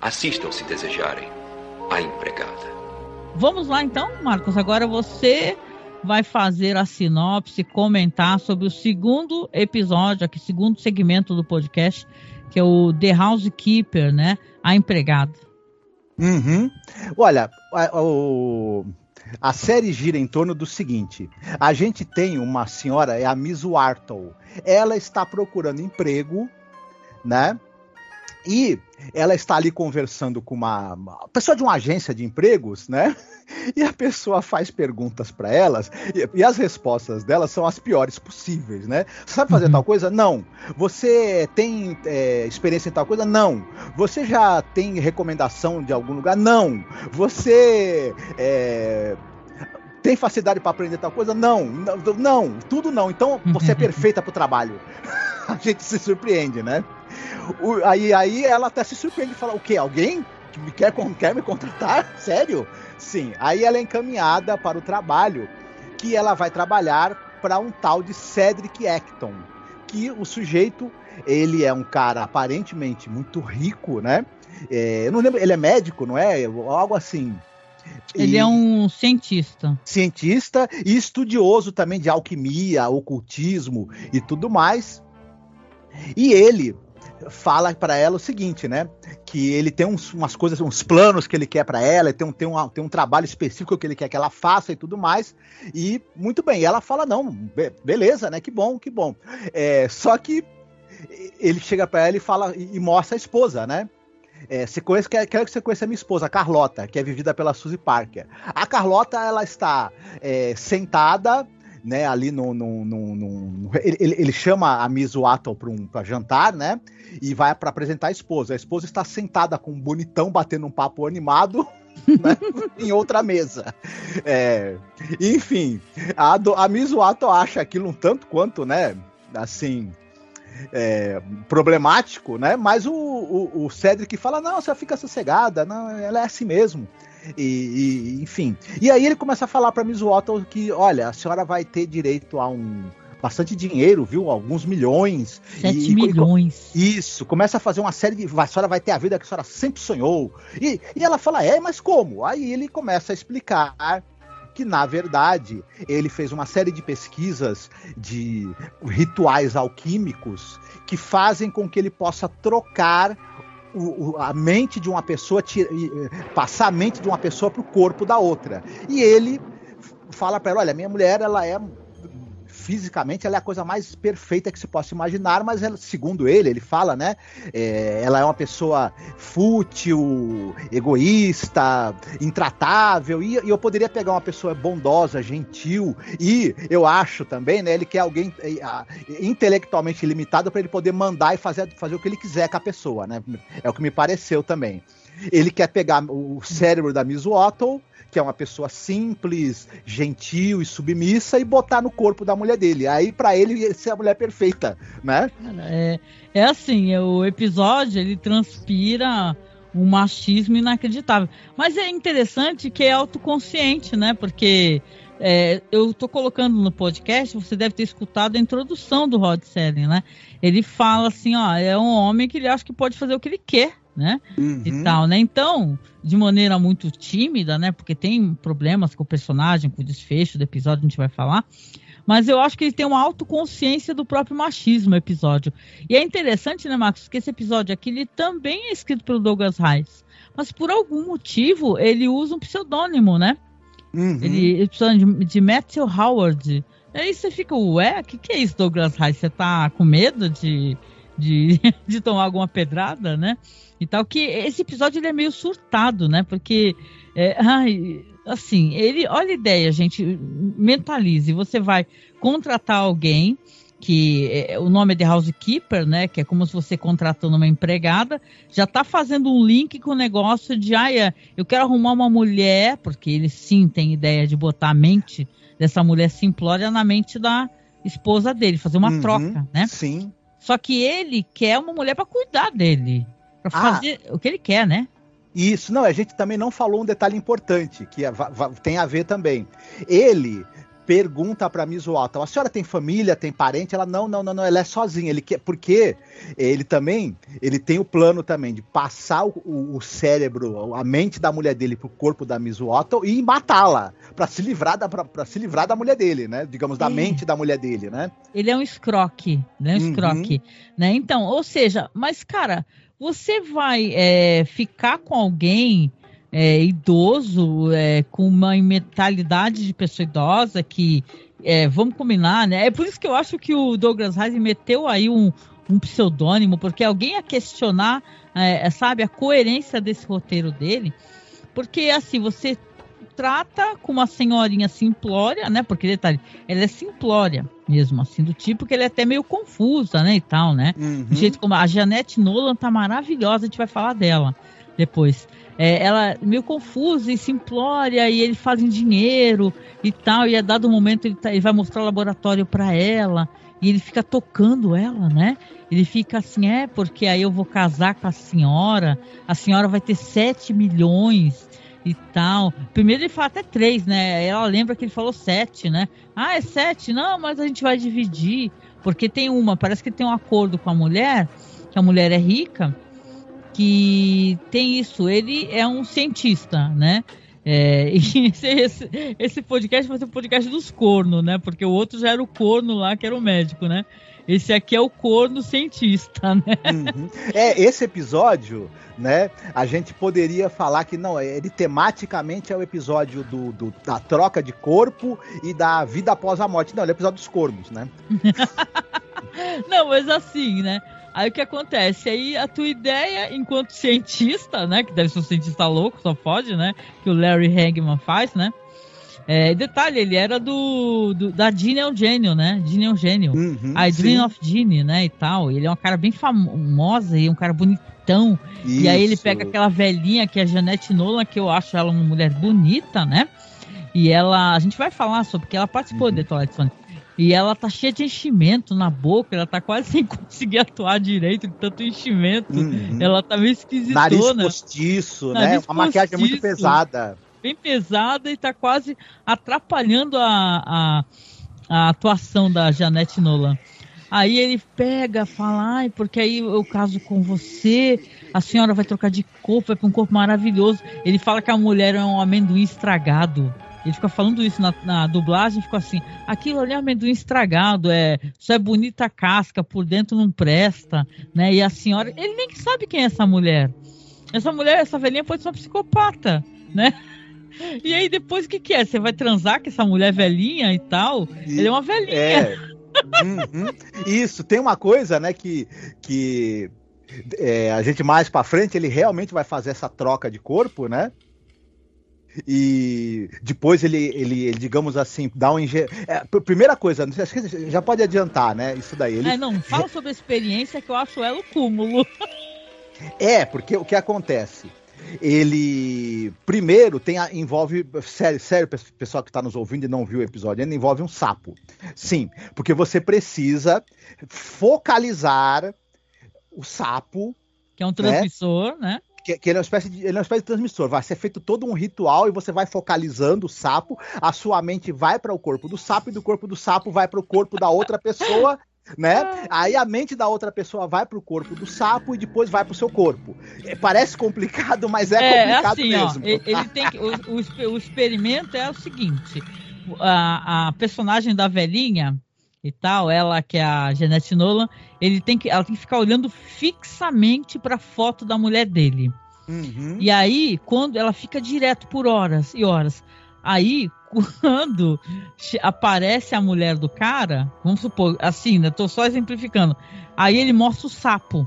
Assistam se desejarem. A empregada. Vamos lá então, Marcos. Agora você vai fazer a sinopse, comentar sobre o segundo episódio, aqui, segundo segmento do podcast, que é o The Housekeeper, né? A empregada. Uhum. Olha, o, a série gira em torno do seguinte: a gente tem uma senhora, é a Miss Wartle. Ela está procurando emprego, né? E ela está ali conversando com uma, uma, pessoa de uma agência de empregos, né? E a pessoa faz perguntas para elas e, e, as respostas delas são as piores possíveis, né? Você sabe fazer uhum. tal coisa? Não. Você tem é, experiência em tal coisa? Não. Você já tem recomendação de algum lugar? Não. Você é, tem facilidade para aprender tal coisa? Não. Não, não tudo não. Então você é perfeita para o trabalho. a gente se surpreende, né? O, aí, aí ela até se surpreende e fala: o quê? Alguém que me quer, quer me contratar? Sério? Sim. Aí ela é encaminhada para o trabalho que ela vai trabalhar para um tal de Cedric Acton. Que o sujeito, ele é um cara aparentemente muito rico, né? É, eu não lembro, ele é médico, não é? Algo assim. Ele e, é um cientista. Cientista e estudioso também de alquimia, ocultismo e tudo mais. E ele fala para ela o seguinte, né? Que ele tem uns, umas coisas, uns planos que ele quer para ela, tem um, tem, um, tem um trabalho específico que ele quer que ela faça e tudo mais. E muito bem, ela fala: não, be beleza, né? Que bom, que bom. É, só que ele chega para ela e fala e, mostra a esposa, né? É, você conhece, quero, quero que você conheça a minha esposa, a Carlota, que é vivida pela Suzy Parker. A Carlota, ela está é, sentada né, ali no, no, no, no ele, ele, chama a Miss Wattle para um, jantar, né, e vai para apresentar a esposa. A esposa está sentada com um bonitão batendo um papo animado né, em outra mesa. É, enfim, a, a Miss acha aquilo um tanto quanto, né, assim, é, problemático, né? Mas o, o, o, Cedric fala: não, você fica sossegada, não, ela é assim mesmo. E, e, enfim. E aí ele começa a falar para Miss Wattle que, olha, a senhora vai ter direito a um bastante dinheiro, viu? Alguns milhões. Sete e, milhões. E, isso, começa a fazer uma série de. A senhora vai ter a vida que a senhora sempre sonhou. E, e ela fala, é, mas como? Aí ele começa a explicar que na verdade ele fez uma série de pesquisas de rituais alquímicos que fazem com que ele possa trocar o, a mente de uma pessoa, tira, passar a mente de uma pessoa para o corpo da outra. E ele fala para ela: olha, minha mulher ela é fisicamente ela é a coisa mais perfeita que se possa imaginar, mas ela, segundo ele, ele fala, né? É, ela é uma pessoa fútil, egoísta, intratável, e, e, eu poderia pegar uma pessoa bondosa, gentil, e eu acho também, né? Ele quer alguém é, intelectualmente limitado para ele poder mandar e fazer, fazer o que ele quiser com a pessoa, né? É o que me pareceu também. Ele quer pegar o cérebro da Miss Otto que é uma pessoa simples, gentil e submissa, e botar no corpo da mulher dele. Aí, para ele, ser a mulher perfeita, né? É, é assim, o episódio, ele transpira um machismo inacreditável. Mas é interessante que é autoconsciente, né? Porque é, eu estou colocando no podcast, você deve ter escutado a introdução do Rod Selling, né? Ele fala assim, ó, é um homem que ele acha que pode fazer o que ele quer né? Uhum. E tal, né? Então, de maneira muito tímida, né? Porque tem problemas com o personagem, com o desfecho do episódio, a gente vai falar. Mas eu acho que ele tem uma autoconsciência do próprio machismo, episódio. E é interessante, né, Marcos, que esse episódio aqui ele também é escrito pelo Douglas Rice. Mas por algum motivo ele usa um pseudônimo, né? Uhum. Ele, ele precisa de, de Matthew Howard. Aí você fica, ué, o que, que é isso, Douglas Rice? Você tá com medo de, de, de tomar alguma pedrada, né? e tal, que esse episódio ele é meio surtado, né? Porque, é, ai, assim, ele, olha a ideia, gente, mentalize, você vai contratar alguém que é, o nome é de housekeeper, né? Que é como se você contratando uma empregada, já está fazendo um link com o negócio de, ah, eu quero arrumar uma mulher, porque ele sim tem ideia de botar a mente dessa mulher simplória na mente da esposa dele, fazer uma uhum, troca, né? Sim. Só que ele quer uma mulher para cuidar dele. Pra ah, fazer o que ele quer, né? Isso, não, a gente também não falou um detalhe importante, que é, tem a ver também. Ele pergunta para Miss Walton, a senhora tem família, tem parente? Ela, não, não, não, não, ela é sozinha. Ele quer, porque ele também, ele tem o plano também de passar o, o cérebro, a mente da mulher dele pro corpo da Miss Walton e matá-la, para se livrar da para se livrar da mulher dele, né? Digamos, da é. mente da mulher dele, né? Ele é um escroque, né? Um uhum. escroque, né? Então, ou seja, mas cara, você vai é, ficar com alguém é, idoso, é, com uma mentalidade de pessoa idosa que, é, vamos combinar, né? É por isso que eu acho que o Douglas Reis meteu aí um, um pseudônimo, porque alguém ia questionar, é, sabe, a coerência desse roteiro dele. Porque, assim, você trata com uma senhorinha simplória, né? Porque detalhe, ela é simplória mesmo, assim, do tipo que ela é até meio confusa, né? E tal, né? Uhum. Do jeito como a Janete Nolan tá maravilhosa, a gente vai falar dela depois. É, ela é meio confusa e simplória, e eles fazem dinheiro e tal, e a dado momento ele, tá, ele vai mostrar o laboratório para ela, e ele fica tocando ela, né? Ele fica assim, é, porque aí eu vou casar com a senhora, a senhora vai ter 7 milhões e tal. Primeiro ele fala até três, né? Ela lembra que ele falou sete, né? Ah, é sete? Não, mas a gente vai dividir. Porque tem uma, parece que tem um acordo com a mulher, que a mulher é rica, que tem isso. Ele é um cientista, né? É, esse, esse, esse, podcast vai ser o podcast dos cornos, né? Porque o outro já era o corno lá, que era o médico, né? Esse aqui é o corno cientista, né? Uhum. É, esse episódio, né? A gente poderia falar que não, ele tematicamente é o episódio do, do da troca de corpo e da vida após a morte. Não, ele é o episódio dos cornos, né? não, mas assim, né? Aí o que acontece? Aí a tua ideia, enquanto cientista, né? Que deve ser um cientista louco, só pode, né? Que o Larry Hagman faz, né? É, detalhe, ele era do, do da Gene é o gênio, né? Gene é o gênio. Uhum, a Dream of Gene, né? E tal. Ele é um cara bem famosa e um cara bonitão. Isso. E aí ele pega aquela velhinha que é a Janete Nolan, que eu acho ela uma mulher bonita, né? E ela, a gente vai falar sobre que ela participou uhum. de Twilight Zone. E ela tá cheia de enchimento na boca, ela tá quase sem conseguir atuar direito, de tanto enchimento. Uhum. Ela tá meio esquisitona. Nariz postiço, né? Nariz né? Uma maquiagem muito pesada bem pesada e tá quase atrapalhando a, a, a atuação da Janete Nolan. Aí ele pega, fala, ai, porque aí eu caso com você, a senhora vai trocar de corpo, vai para um corpo maravilhoso. Ele fala que a mulher é um amendoim estragado. Ele fica falando isso na, na dublagem, ficou assim, aquilo ali é amendoim estragado, é, só é bonita a casca, por dentro não presta, né? E a senhora, ele nem sabe quem é essa mulher. Essa mulher, essa velhinha pode ser uma psicopata, né? E aí depois o que, que é? Você vai transar com essa mulher velhinha e tal? E, Ele é uma velhinha. É. uhum. Isso, tem uma coisa, né, que, que é, a gente mais para frente, ele realmente vai fazer essa troca de corpo, né? E depois ele, ele, ele digamos assim, dá um engenho. É, primeira coisa, já pode adiantar, né? Isso daí. Ele... É, não, fala sobre a experiência que eu acho ela o cúmulo. É, porque o que acontece? Ele primeiro tem a, envolve sério, sério, pessoal que está nos ouvindo e não viu o episódio, ele envolve um sapo. Sim, porque você precisa focalizar o sapo, que é um transmissor, né? né? Que, que, ele, é uma espécie de, ele é uma espécie de transmissor. Vai ser feito todo um ritual e você vai focalizando o sapo. A sua mente vai para o corpo do sapo e do corpo do sapo vai para o corpo da outra pessoa né? Aí a mente da outra pessoa vai pro corpo do sapo e depois vai pro seu corpo. É, parece complicado, mas é, é complicado assim, mesmo. Ó, ele tem que, o, o, o, experimento é o seguinte: a, a, personagem da velhinha e tal, ela que é a Jeanette Nolan, ele tem que, ela tem que ficar olhando fixamente para a foto da mulher dele. Uhum. E aí, quando ela fica direto por horas e horas, aí quando aparece a mulher do cara, vamos supor, assim, né? Tô só exemplificando. Aí ele mostra o sapo.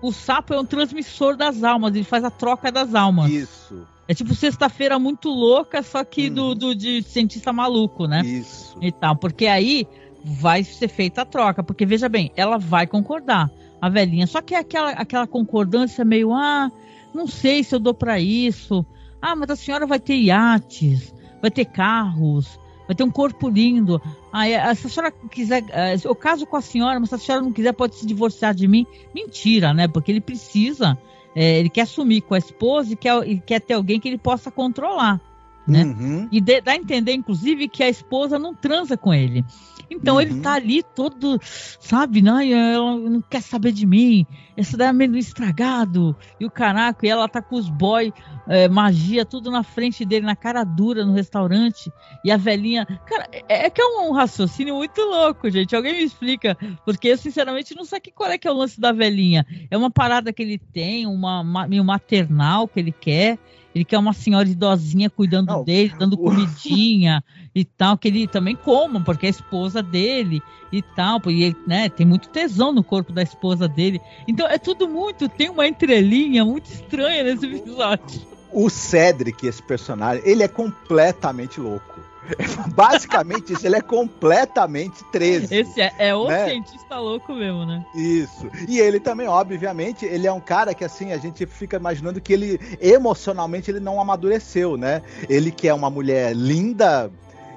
O sapo é um transmissor das almas, ele faz a troca das almas. Isso. É tipo sexta-feira muito louca, só que hum. do, uhum. do, de cientista maluco, né? Isso. E tal, porque aí vai ser feita a troca, porque veja bem, ela vai concordar, a velhinha. Só que é aquela, aquela concordância meio, ah, não sei se eu dou para isso. Ah, mas a senhora vai ter iates vai ter carros, vai ter um corpo lindo. Aí, se a senhora quiser, eh, eu caso com a senhora, mas se a senhora não quiser, pode se divorciar de mim. Mentira, né? Porque ele precisa, é, ele quer assumir com a esposa e quer, quer ter alguém que ele possa controlar. Né? Uhum. E de, dá a entender, inclusive, que a esposa não transa com ele. Então uhum. ele tá ali todo, sabe, não, ela não quer saber de mim, esse daí é meio estragado, e o caraca, e ela tá com os boy, é, magia, tudo na frente dele, na cara dura no restaurante, e a velhinha. Cara, é, é que é um raciocínio muito louco, gente. Alguém me explica, porque eu sinceramente não sei que, qual é que é o lance da velhinha. É uma parada que ele tem, uma, uma meio maternal que ele quer. Ele quer uma senhora idosinha cuidando não, dele, dando comidinha e tal, que ele também coma, porque é a esposa dele e tal, e ele, né, tem muito tesão no corpo da esposa dele. Então é tudo muito, tem uma entrelinha muito estranha nesse episódio. O Cedric, esse personagem, ele é completamente louco. Basicamente isso, ele é completamente 13. Esse é, é o né? cientista louco mesmo, né? Isso. E ele também, obviamente, ele é um cara que assim, a gente fica imaginando que ele emocionalmente ele não amadureceu, né? Ele que é uma mulher linda,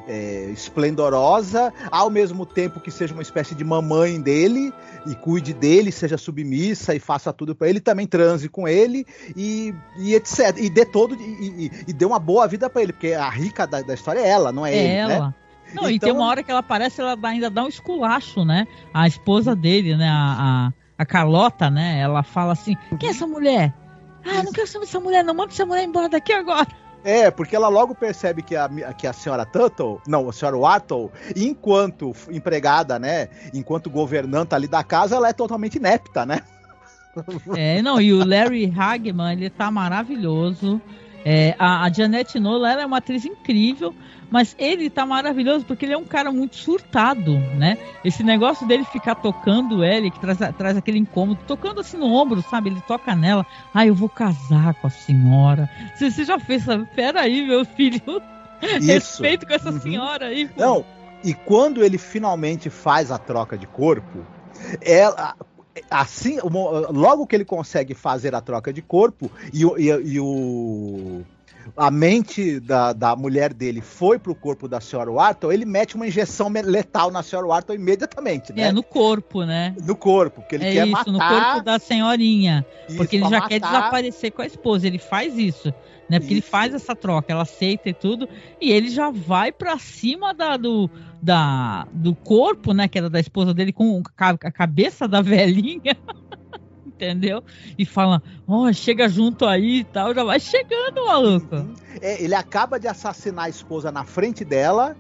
é, esplendorosa, ao mesmo tempo que seja uma espécie de mamãe dele e cuide dele, seja submissa e faça tudo para ele, também transe com ele e, e etc. E dê todo e, e, e dê uma boa vida para ele, porque a rica da, da, história é ela, não é, é ele, né? ela. né? Não, então... e tem então uma hora que ela aparece, ela ainda dá um esculacho, né? A esposa dele, né? A, a, a Carlota, né? Ela fala assim: quem é essa mulher? Ah, não quero saber dessa mulher, não manda essa mulher embora daqui agora. É, porque ela logo percebe que a, que a senhora Tuttle, não, a senhora Wattle, enquanto empregada, né, enquanto governanta ali da casa, ela é totalmente inepta, né? É, não, e o Larry Hagman, ele tá maravilhoso. É, a, a Janet Nola, ela é uma atriz incrível, mas ele tá maravilhoso porque ele é um cara muito surtado, né? Esse negócio dele ficar tocando ele, que traz, traz aquele incômodo, tocando assim no ombro, sabe? Ele toca nela. Ah, eu vou casar com a senhora. Você, você já fez, sabe? Peraí, meu filho. Isso. Respeito com essa uhum. senhora aí. Pô. Não, e quando ele finalmente faz a troca de corpo, ela assim, logo que ele consegue fazer a troca de corpo e, e, e o a mente da, da mulher dele foi pro corpo da senhora Wharton, ele mete uma injeção letal na senhora Wharton imediatamente, né? É, no corpo, né? No corpo, porque ele é quer isso, matar... no corpo da senhorinha. Isso, porque ele já matar... quer desaparecer com a esposa, ele faz isso. Né? Porque isso. ele faz essa troca, ela aceita e tudo, e ele já vai para cima da, do, da, do corpo, né? Que era da esposa dele, com a cabeça da velhinha. entendeu? E fala, ó, oh, chega junto aí e tal, já vai chegando, maluco. É, ele acaba de assassinar a esposa na frente dela,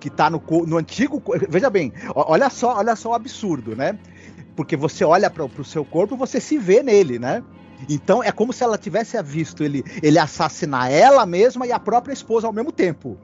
que tá no, no antigo. Veja bem, olha só, olha só o absurdo, né? Porque você olha para o seu corpo, você se vê nele, né? Então é como se ela tivesse visto ele, ele assassinar ela mesma e a própria esposa ao mesmo tempo.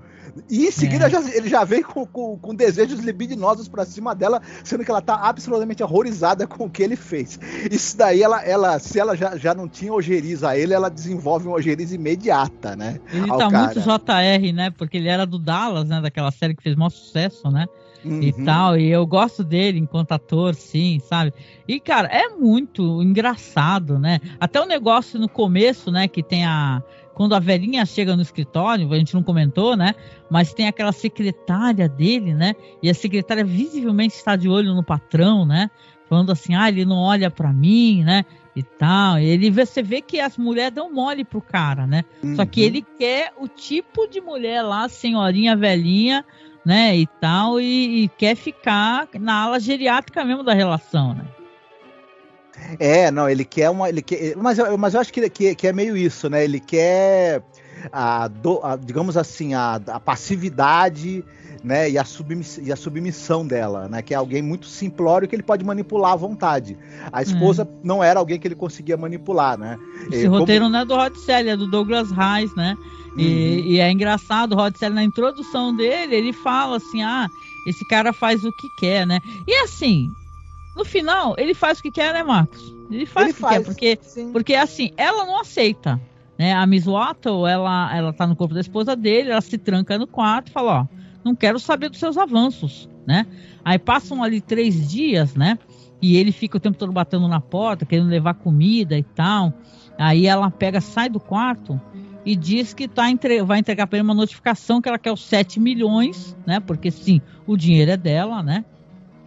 E em seguida é. já, ele já vem com, com, com desejos libidinosos para cima dela, sendo que ela tá absolutamente horrorizada com o que ele fez. Isso daí, ela, ela se ela já, já não tinha ojeriza a ele, ela desenvolve uma ojeriza imediata, né? Ele tá cara. muito JR, né? Porque ele era do Dallas, né? Daquela série que fez maior sucesso, né? Uhum. E tal, e eu gosto dele enquanto ator, sim, sabe? E, cara, é muito engraçado, né? Até o negócio no começo, né? Que tem a, quando a velhinha chega no escritório, a gente não comentou, né? Mas tem aquela secretária dele, né? E a secretária visivelmente está de olho no patrão, né? Falando assim, ah, ele não olha para mim, né? E tal. E ele, você vê que as mulheres dão mole pro cara, né? Uhum. Só que uhum. ele quer o tipo de mulher lá, senhorinha velhinha, né? E tal, e, e quer ficar na ala geriátrica mesmo da relação, né? É, não, ele quer uma. Ele quer, mas, mas eu acho que, que, que é meio isso, né? Ele quer, a, do, a digamos assim, a, a passividade né, e a, submiss, e a submissão dela, né, que é alguém muito simplório que ele pode manipular à vontade. A esposa hum. não era alguém que ele conseguia manipular, né? Esse e, roteiro como... não é do Rod Selly, é do Douglas Reis, né? Uhum. E, e, é engraçado, o Rod Selly, na introdução dele, ele fala assim, ah, esse cara faz o que quer, né? E assim, no final, ele faz o que quer, né, Marcos? Ele faz ele o que faz, quer, porque, porque assim, ela não aceita. Né? A Miss Wattle, ela, ela tá no corpo da esposa dele, ela se tranca no quarto e fala, ó, não quero saber dos seus avanços, né? Aí passam ali três dias, né? E ele fica o tempo todo batendo na porta, querendo levar comida e tal. Aí ela pega, sai do quarto e diz que tá entre... vai entregar para ele uma notificação que ela quer os 7 milhões, né? Porque sim, o dinheiro é dela, né?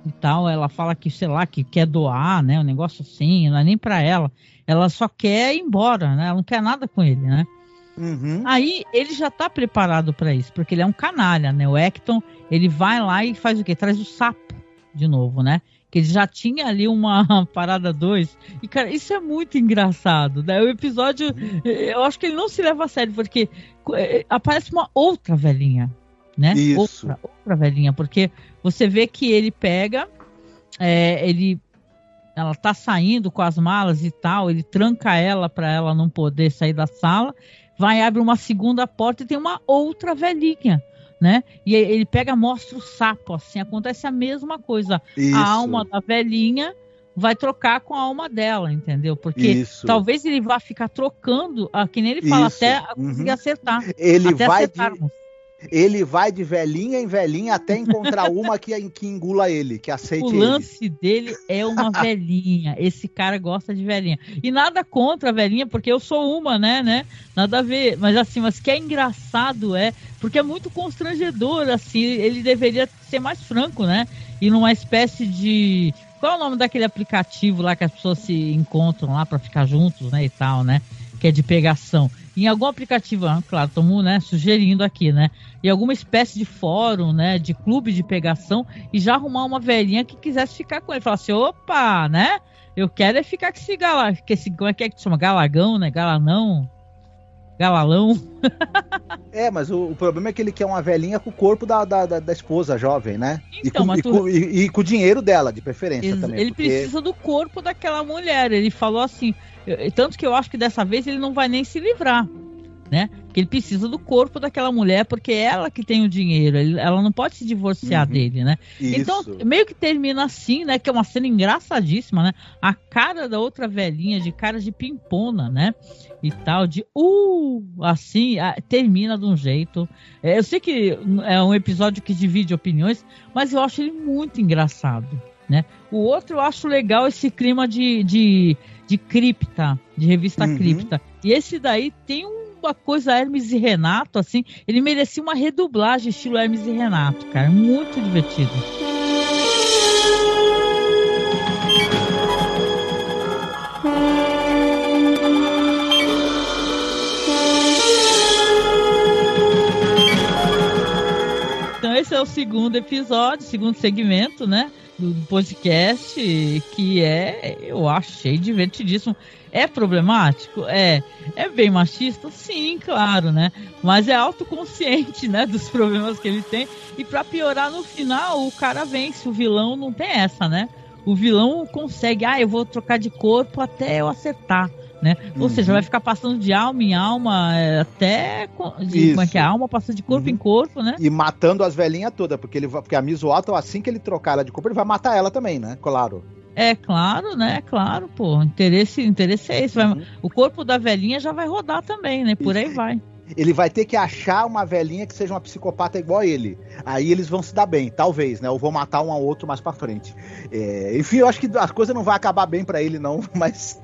E tal. Ela fala que, sei lá, que quer doar, né? Um negócio assim, não é nem para ela. Ela só quer ir embora, né? Ela não quer nada com ele, né? Uhum. Aí ele já tá preparado para isso, porque ele é um canalha, né? O Acton, ele vai lá e faz o quê? Traz o sapo de novo, né? Que ele já tinha ali uma parada 2. E, cara, isso é muito engraçado, né? O episódio, eu acho que ele não se leva a sério, porque eh, aparece uma outra velhinha, né? Isso. Outra, outra velhinha, porque você vê que ele pega, é, ele, ela tá saindo com as malas e tal, ele tranca ela para ela não poder sair da sala, vai abre uma segunda porta e tem uma outra velhinha. Né? E ele pega, mostra o sapo, assim, acontece a mesma coisa. Isso. A alma da velhinha vai trocar com a alma dela, entendeu? Porque Isso. talvez ele vá ficar trocando, ah, que nem ele fala, Isso. até conseguir uhum. acertar. Ele até vai de, ele vai de velhinha em velhinha até encontrar uma que, que engula ele, que aceite ele. O lance ele. dele é uma velhinha. Esse cara gosta de velhinha. E nada contra a velhinha, porque eu sou uma, né, né? Nada a ver. Mas assim, mas que é engraçado é, porque é muito constrangedor, assim, ele deveria ser mais franco, né? E numa espécie de qual é o nome daquele aplicativo lá que as pessoas se encontram lá para ficar juntos, né, e tal, né? Que é de pegação em algum aplicativo, ah, claro, estamos né, sugerindo aqui, né? Em alguma espécie de fórum, né? De clube de pegação e já arrumar uma velhinha que quisesse ficar com ele. Falar assim, opa, né? Eu quero é ficar com esse galã, que esse, como é que é que chama? Galagão, né? Galanão. Galalão. é, mas o, o, problema é que ele quer uma velhinha com o corpo da, da, da, da esposa jovem, né? Então, e, com, tu... e, com, e, e, com, o dinheiro dela, de preferência ele, também. Ele porque... precisa do corpo daquela mulher. Ele falou assim: tanto que eu acho que dessa vez ele não vai nem se livrar, né? Porque ele precisa do corpo daquela mulher, porque é ela que tem o dinheiro, ele, ela não pode se divorciar uhum. dele, né? Então, Isso. Então, meio que termina assim, né? Que é uma cena engraçadíssima, né? A cara da outra velhinha, de cara de pimpona, né? E tal, de uh, assim, termina de um jeito. É, eu sei que é um episódio que divide opiniões, mas eu acho ele muito engraçado. Né? O outro eu acho legal esse clima de, de de cripta, de revista uhum. cripta. E esse daí tem uma coisa Hermes e Renato, assim, ele merecia uma redublagem estilo Hermes e Renato, cara. Muito divertido. Então esse é o segundo episódio, segundo segmento, né? Do, podcast, que é, eu achei divertidíssimo. É problemático? É. É bem machista? Sim, claro, né? Mas é autoconsciente, né? Dos problemas que ele tem. E para piorar, no final, o cara vence. O vilão não tem essa, né? O vilão consegue, ah, eu vou trocar de corpo até eu acertar. Né? Ou uhum. seja, vai ficar passando de alma em alma é, até de, como é que é? a alma passa de corpo uhum. em corpo, né? E matando as velhinhas todas, porque ele porque a Miss Watton, assim que ele trocar ela de corpo, ele vai matar ela também, né? Claro. É claro, né? Claro, pô. Interesse, interesse é esse. Vai, uhum. O corpo da velhinha já vai rodar também, né? Por aí vai. Ele vai ter que achar uma velhinha que seja uma psicopata igual a ele. Aí eles vão se dar bem, talvez, né? Ou vão matar um ao outro mais pra frente. É, enfim, eu acho que a coisa não vai acabar bem para ele, não, mas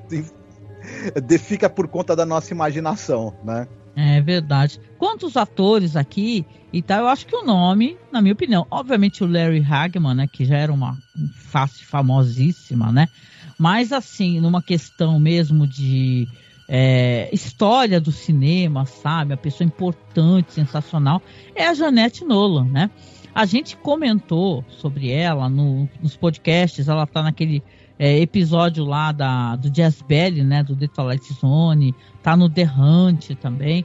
fica por conta da nossa imaginação, né? É verdade. Quantos atores aqui e tal, eu acho que o nome, na minha opinião, obviamente o Larry Hagman, né, que já era uma face famosíssima, né? Mas assim, numa questão mesmo de é, história do cinema, sabe? A pessoa importante, sensacional, é a Janete Nolan, né? A gente comentou sobre ela no, nos podcasts, ela tá naquele é, episódio lá da, do Jazz Belly, né? Do The Twilight Zone, tá no The Hunt também.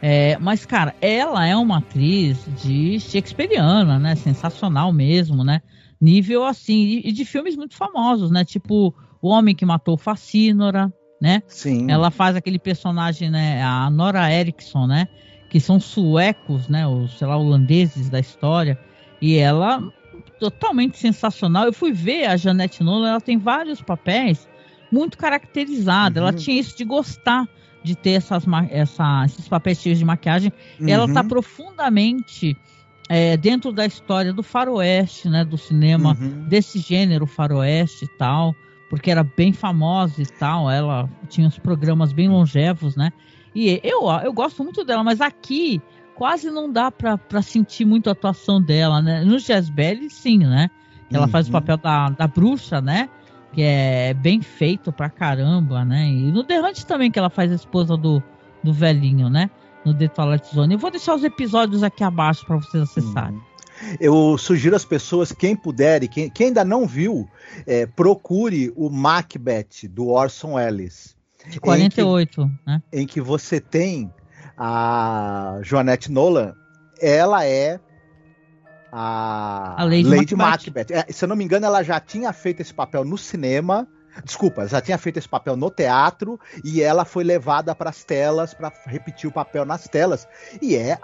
É, mas, cara, ela é uma atriz de Shakespeareana, né? Sensacional mesmo, né? Nível assim, e, e de filmes muito famosos, né? Tipo O Homem que Matou Facínora, né? Sim. Ela faz aquele personagem, né? A Nora Erickson, né? Que são suecos, né? Os, sei lá, holandeses da história. E ela totalmente sensacional. Eu fui ver a Janete Nolan, ela tem vários papéis muito caracterizados. Uhum. Ela tinha isso de gostar de ter essas, essa, esses papéis cheios de maquiagem. Uhum. Ela está profundamente é, dentro da história do faroeste, né? Do cinema uhum. desse gênero faroeste e tal. Porque era bem famosa e tal. Ela tinha uns programas bem longevos, né? E eu, eu gosto muito dela, mas aqui quase não dá para sentir muito a atuação dela, né? No Jazz Belly, sim, né? Ela uhum. faz o uhum. papel da, da bruxa, né? Que é bem feito pra caramba, né? E no The Hunt também, que ela faz a esposa do, do velhinho, né? No The Twilight Zone. Eu vou deixar os episódios aqui abaixo para vocês acessarem. Uhum. Eu sugiro às pessoas, quem puder e quem, quem ainda não viu, é, procure o Macbeth do Orson Welles. De 48, em que, né? Em que você tem a Joanette Nolan, ela é a, a Lady, Lady Macbeth. Macbeth. É, se eu não me engano, ela já tinha feito esse papel no cinema. Desculpa, já tinha feito esse papel no teatro e ela foi levada para as telas para repetir o papel nas telas. E é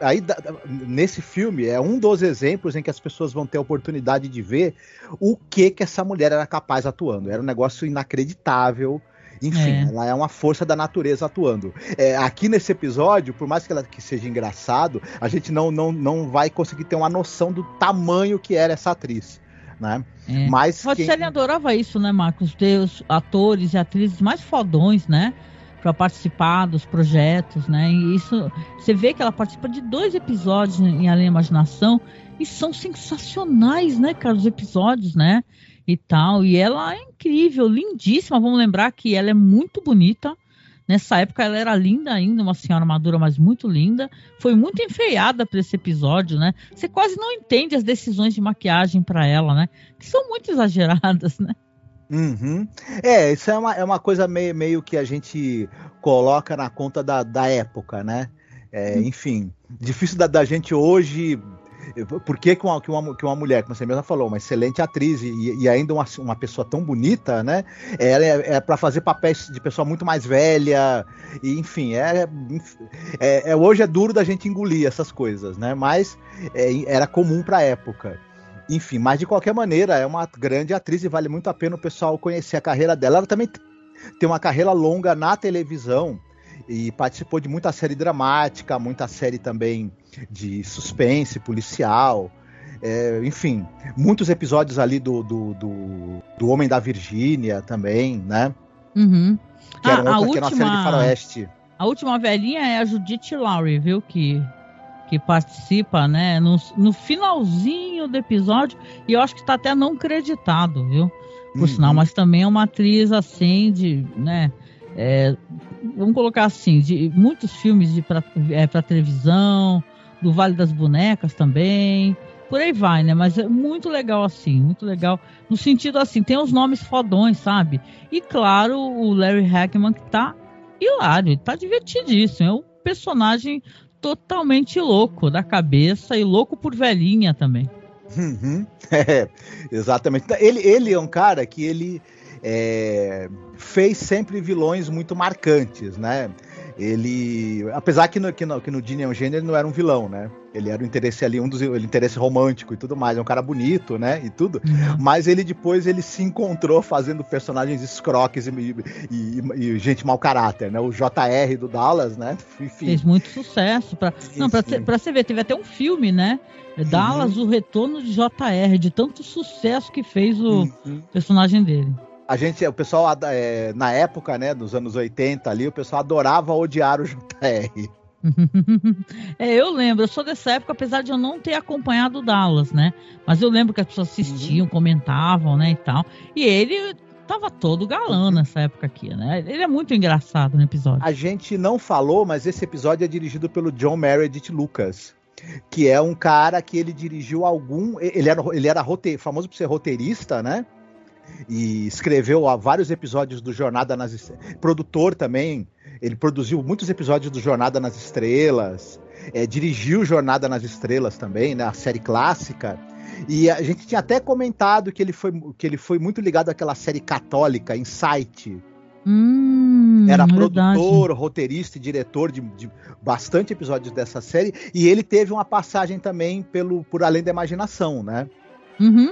aí nesse filme é um dos exemplos em que as pessoas vão ter a oportunidade de ver o que que essa mulher era capaz atuando. Era um negócio inacreditável. Enfim, é. ela é uma força da natureza atuando. É, aqui nesse episódio, por mais que ela que seja engraçado, a gente não, não, não vai conseguir ter uma noção do tamanho que era essa atriz. Né? É. Mas quem... adorava isso, né, Marcos? Ter os atores e atrizes mais fodões, né? para participar dos projetos, né? E isso, você vê que ela participa de dois episódios em Além da Imaginação e são sensacionais, né, cara, os episódios, né? E tal. E ela é incrível, lindíssima. Vamos lembrar que ela é muito bonita. Nessa época ela era linda ainda, uma senhora madura, mas muito linda. Foi muito enfeiada para esse episódio, né? Você quase não entende as decisões de maquiagem para ela, né? Que são muito exageradas, né? Uhum. É, isso é uma, é uma coisa meio, meio que a gente coloca na conta da, da época, né? É, hum. enfim, difícil da, da gente hoje por que, que, uma, que, uma, que uma mulher, como você mesma falou, uma excelente atriz e, e ainda uma, uma pessoa tão bonita, né? Ela é, é para fazer papéis de pessoa muito mais velha, e, enfim, é, é, é, hoje é duro da gente engolir essas coisas, né? Mas é, era comum para época. Enfim, mas de qualquer maneira, é uma grande atriz e vale muito a pena o pessoal conhecer a carreira dela. Ela também tem uma carreira longa na televisão e participou de muita série dramática, muita série também de suspense policial. É, enfim, muitos episódios ali do, do, do, do Homem da Virgínia também, né? Uhum. Que era ah, outra, a última, que era uma série de faroeste. A última velhinha é a Judith Lowry, viu? Que, que participa, né? No, no finalzinho do episódio, e eu acho que está até não creditado, viu? Por uhum. sinal, mas também é uma atriz assim de, né? É, vamos colocar assim, de muitos filmes de para é, televisão, do Vale das Bonecas também, por aí vai, né? Mas é muito legal assim, muito legal. No sentido assim, tem os nomes fodões, sabe? E claro, o Larry Hackman que tá hilário, tá divertidíssimo. É um personagem totalmente louco da cabeça e louco por velhinha também. Uhum. É, exatamente. Ele, ele é um cara que ele é, fez sempre vilões muito marcantes, né? Ele, apesar que no, que no, que no Gene Eugênio ele não era um vilão, né? Ele era o interesse ali, um dos o interesse romântico e tudo mais, é um cara bonito, né? E tudo. Uhum. Mas ele depois ele se encontrou fazendo personagens escroques e, e, e, e gente mau caráter, né? O JR do Dallas, né? Enfim. Fez muito sucesso. Pra, não, pra, pra você ver, teve até um filme, né? Dallas, uhum. o retorno de JR, de tanto sucesso que fez o uhum. personagem dele a gente, o pessoal, é, na época, né, dos anos 80 ali, o pessoal adorava odiar o JR. é, eu lembro, eu sou dessa época, apesar de eu não ter acompanhado o Dallas, né? Mas eu lembro que as pessoas assistiam, uhum. comentavam, né, e tal. E ele tava todo galã uhum. nessa época aqui, né? Ele é muito engraçado no episódio. A gente não falou, mas esse episódio é dirigido pelo John Meredith Lucas, que é um cara que ele dirigiu algum, ele era ele era famoso por ser roteirista, né? E escreveu vários episódios do Jornada nas Estrelas. Produtor também, ele produziu muitos episódios do Jornada nas Estrelas, é, dirigiu Jornada nas Estrelas também, né, a série clássica. E a gente tinha até comentado que ele foi, que ele foi muito ligado àquela série católica, Insight. Hum, Era verdade. produtor, roteirista e diretor de, de, bastante episódios dessa série. E ele teve uma passagem também pelo por Além da Imaginação, né? Uhum.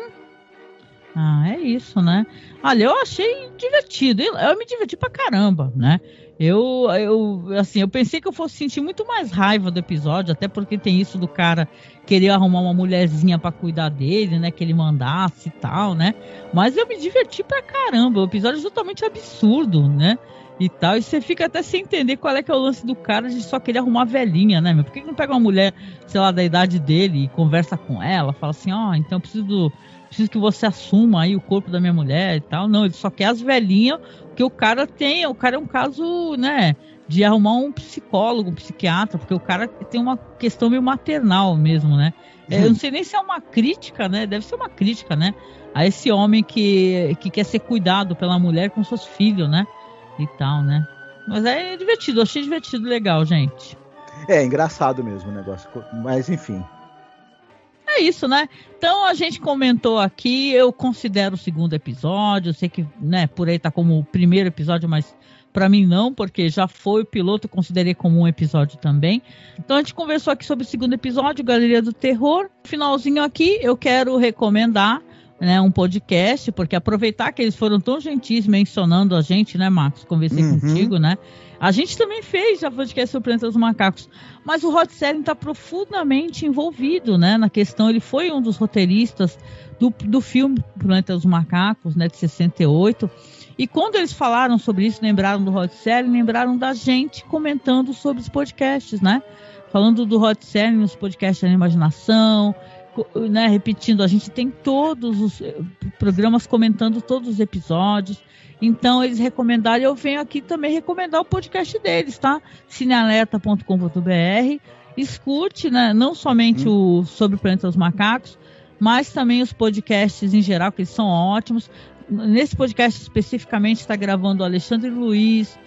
Ah, é isso, né? Olha, eu achei divertido. Eu, me diverti pra caramba, né? Eu, eu, assim, eu pensei que eu fosse sentir muito mais raiva do episódio, até porque tem isso do cara querer arrumar uma mulherzinha para cuidar dele, né? Que ele mandasse e tal, né? Mas eu me diverti pra caramba. O episódio é totalmente absurdo, né? E tal. E você fica até sem entender qual é que é o lance do cara de só querer arrumar velhinha, né? Por que, não pega uma mulher, sei lá, da idade dele e conversa com ela? Fala assim, ó, oh, então eu preciso preciso que você assuma aí o corpo da minha mulher e tal. Não, ele só quer as velhinhas, que o cara tem, o cara é um caso, né, de arrumar um psicólogo, um psiquiatra, porque o cara tem uma questão meio maternal mesmo, né? É, eu não sei nem se é uma crítica, né? Deve ser uma crítica, né? A esse homem que, que quer ser cuidado pela mulher com seus filhos, né? E tal, né? Mas é divertido, achei divertido, legal, gente. É, engraçado mesmo o negócio. Mas enfim, é isso, né? Então a gente comentou aqui, eu considero o segundo episódio, eu sei que, né, por aí tá como o primeiro episódio, mas para mim não, porque já foi o piloto, considerei como um episódio também. Então a gente conversou aqui sobre o segundo episódio, Galeria do Terror. Finalzinho aqui, eu quero recomendar né, um podcast, porque aproveitar que eles foram tão gentis mencionando a gente, né, Marcos? Conversei uhum. contigo, né? A gente também fez já podcast sobre o Planeta dos Macacos, mas o Rod Serling está profundamente envolvido, né, na questão. Ele foi um dos roteiristas do, do filme Planeta dos Macacos, né, de 68. E quando eles falaram sobre isso, lembraram do Rod Serling, lembraram da gente comentando sobre os podcasts, né? Falando do Rod Serling nos podcasts da imaginação, né, repetindo, a gente tem todos os eh, programas comentando todos os episódios. Então eles recomendaram, eu venho aqui também recomendar o podcast deles, tá? cinealerta.com.br. Escute, né, não somente hum. o sobre o planeta dos macacos, mas também os podcasts em geral, que eles são ótimos. Nesse podcast especificamente está gravando o Alexandre Luiz,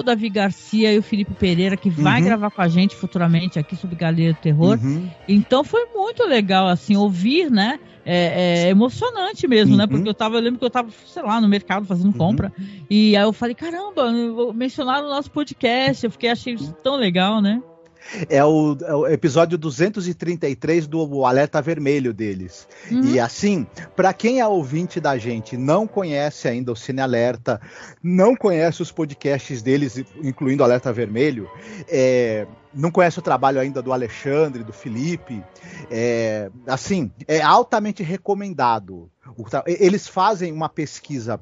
o Davi Garcia e o Felipe Pereira, que vai uhum. gravar com a gente futuramente aqui sobre Galeria do Terror. Uhum. Então foi muito legal, assim, ouvir, né? É, é emocionante mesmo, né? uhum. né? Porque eu tava, eu lembro que eu tava, sei lá, no mercado fazendo uhum. compra. E aí eu falei, caramba, mencionaram o nosso podcast. Eu fiquei, achei isso tão legal, né? É o, é o, episódio 233 do Alerta Vermelho deles. Uhum. E assim, para quem é ouvinte da gente, não conhece ainda o Cine Alerta, não conhece os podcasts deles, incluindo o Alerta Vermelho, é, não conhece o trabalho ainda do Alexandre, do Felipe, é, assim, é altamente recomendado. Eles fazem uma pesquisa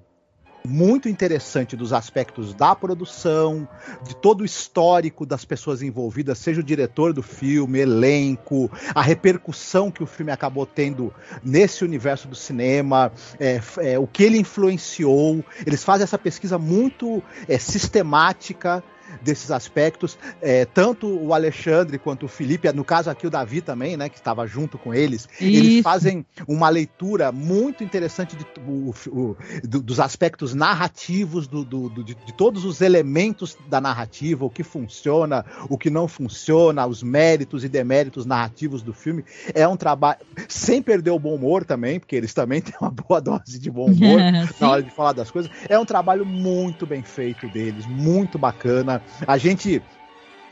muito interessante dos aspectos da produção, de todo o histórico das pessoas envolvidas, seja o diretor do filme, elenco, a repercussão que o filme acabou tendo nesse universo do cinema, é, é, o que ele influenciou. Eles fazem essa pesquisa muito é, sistemática desses aspectos. É, tanto o Alexandre quanto o Felipe, no caso aqui o Davi também, né, que estava junto com eles, Isso. eles fazem uma leitura muito interessante de, o, o, do, dos aspectos narrativos, do, do, de, de, todos os elementos da narrativa, o que funciona, o que não funciona, os méritos e deméritos narrativos do filme. É um trabalho, sem perder o bom humor também, porque eles também têm uma boa dose de bom humor na hora de falar das coisas. É um trabalho muito bem feito deles, muito bacana. A gente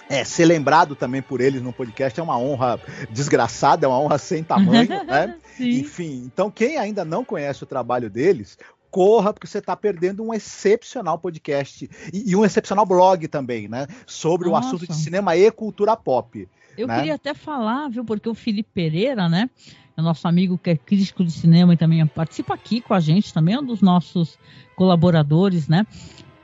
é, ser lembrado também por eles no podcast é uma honra desgraçada, é uma honra sem tamanho, né? Enfim, então quem ainda não conhece o trabalho deles, corra, porque você está perdendo um excepcional podcast e, e, um excepcional blog também, né? Sobre Nossa. o assunto de cinema e cultura pop. Eu né? queria até falar, viu, porque o Felipe Pereira, né? É nosso amigo que é crítico de cinema e também participa aqui com a gente, também é um dos nossos colaboradores, né?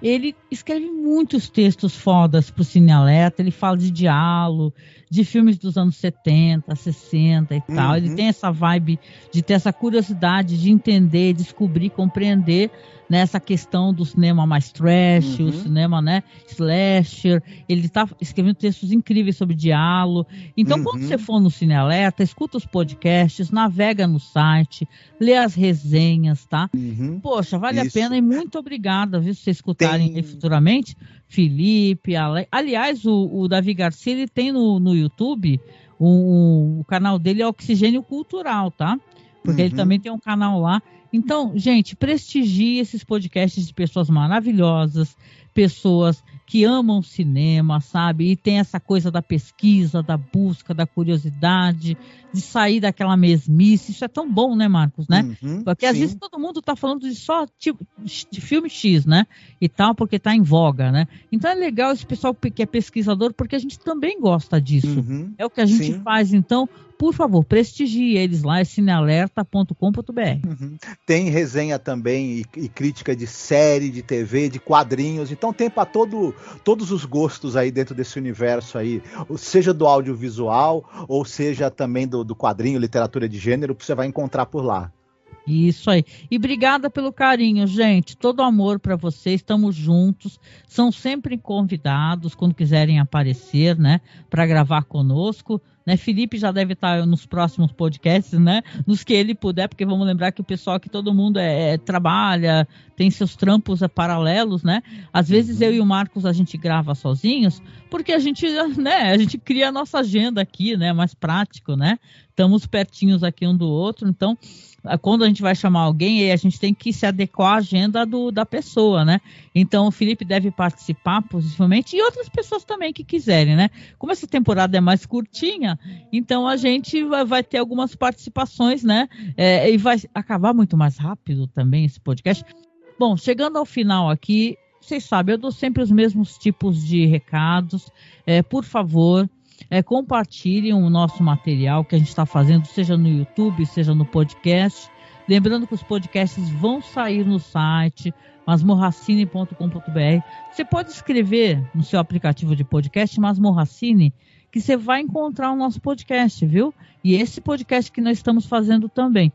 Ele escreve muitos textos fodas pro Cinealerta, ele fala de diálogo, de filmes dos anos 70, 60 e tal. Uhum. Ele tem essa vibe de ter essa curiosidade de entender, descobrir, compreender nessa né, questão do cinema mais trash, uhum. o cinema, né, slasher. Ele está escrevendo textos incríveis sobre diálogo. Então, uhum. quando você for no Cine Alerta, escuta os podcasts, navega no site, lê as resenhas, tá? Uhum. Poxa, vale Isso. a pena e muito obrigada, viu, se vocês escutarem tem... futuramente. Felipe, Ale... aliás, o, o, Davi Garcia, ele tem no, no YouTube, o, o canal dele é Oxigênio Cultural, tá? Porque ele uhum. também tem um canal lá então, gente, prestigie esses podcasts de pessoas maravilhosas, pessoas que amam cinema, sabe? E tem essa coisa da pesquisa, da busca, da curiosidade, de sair daquela mesmice. Isso é tão bom, né, Marcos, né? Uhum, porque às sim. vezes todo mundo está falando de só tipo, de filme X, né? E tal, porque está em voga, né? Então é legal esse pessoal que é pesquisador, porque a gente também gosta disso. Uhum, é o que a gente sim. faz. Então, por favor, prestigie eles lá, é cinealerta.com.br. Uhum. Tem resenha também e, e, crítica de série, de TV, de quadrinhos. Então tem para todo, todos os gostos aí dentro desse universo aí, seja do audiovisual ou seja também do, do quadrinho, literatura de gênero, você vai encontrar por lá. Isso aí. E obrigada pelo carinho, gente. Todo amor para vocês. Estamos juntos. São sempre convidados quando quiserem aparecer, né, para gravar conosco. Né? Felipe já deve estar nos próximos podcasts, né? Nos que ele puder, porque vamos lembrar que o pessoal que todo mundo é, é trabalha, tem seus trampos é, paralelos, né? Às vezes uhum. eu e o Marcos a gente grava sozinhos, porque a gente, né? A gente cria a nossa agenda aqui, né? Mais prático, né? Estamos pertinhos aqui um do outro, então quando a gente vai chamar alguém, a gente tem que se adequar à agenda do, da pessoa, né? Então o Felipe deve participar possivelmente e outras pessoas também que quiserem, né? Como essa temporada é mais curtinha, então a gente vai, vai ter algumas participações, né? É, e vai acabar muito mais rápido também esse podcast. Bom, chegando ao final aqui, vocês sabem, eu dou sempre os mesmos tipos de recados. É, por favor, é, compartilhem o nosso material que a gente está fazendo, seja no YouTube, seja no podcast. Lembrando que os podcasts vão sair no site masmorracine.com.br. Você pode escrever no seu aplicativo de podcast Masmorracine que você vai encontrar o nosso podcast, viu? E esse podcast que nós estamos fazendo também.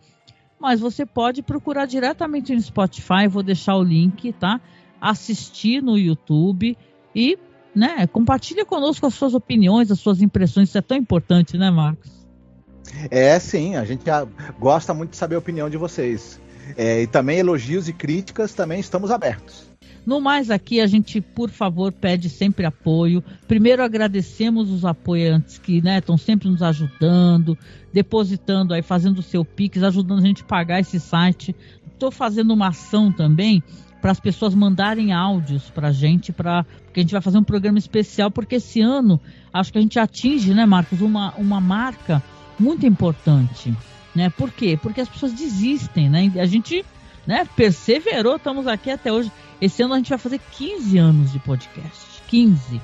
Mas você pode procurar diretamente no Spotify, vou deixar o link, tá? Assistir no YouTube e né? Compartilha conosco as suas opiniões, as suas impressões, isso é tão importante, né, Marcos? É, sim, a gente gosta muito de saber a opinião de vocês. É, e também elogios e críticas também estamos abertos. No mais aqui, a gente, por favor, pede sempre apoio. Primeiro agradecemos os apoiantes que estão né, sempre nos ajudando, depositando aí, fazendo o seu Pix, ajudando a gente a pagar esse site. Estou fazendo uma ação também para as pessoas mandarem áudios para a gente, para porque a gente vai fazer um programa especial, porque esse ano acho que a gente atinge, né, Marcos, uma, uma marca muito importante, né? Por quê? Porque as pessoas desistem, né? A gente, né, perseverou, estamos aqui até hoje. Esse ano a gente vai fazer 15 anos de podcast, 15.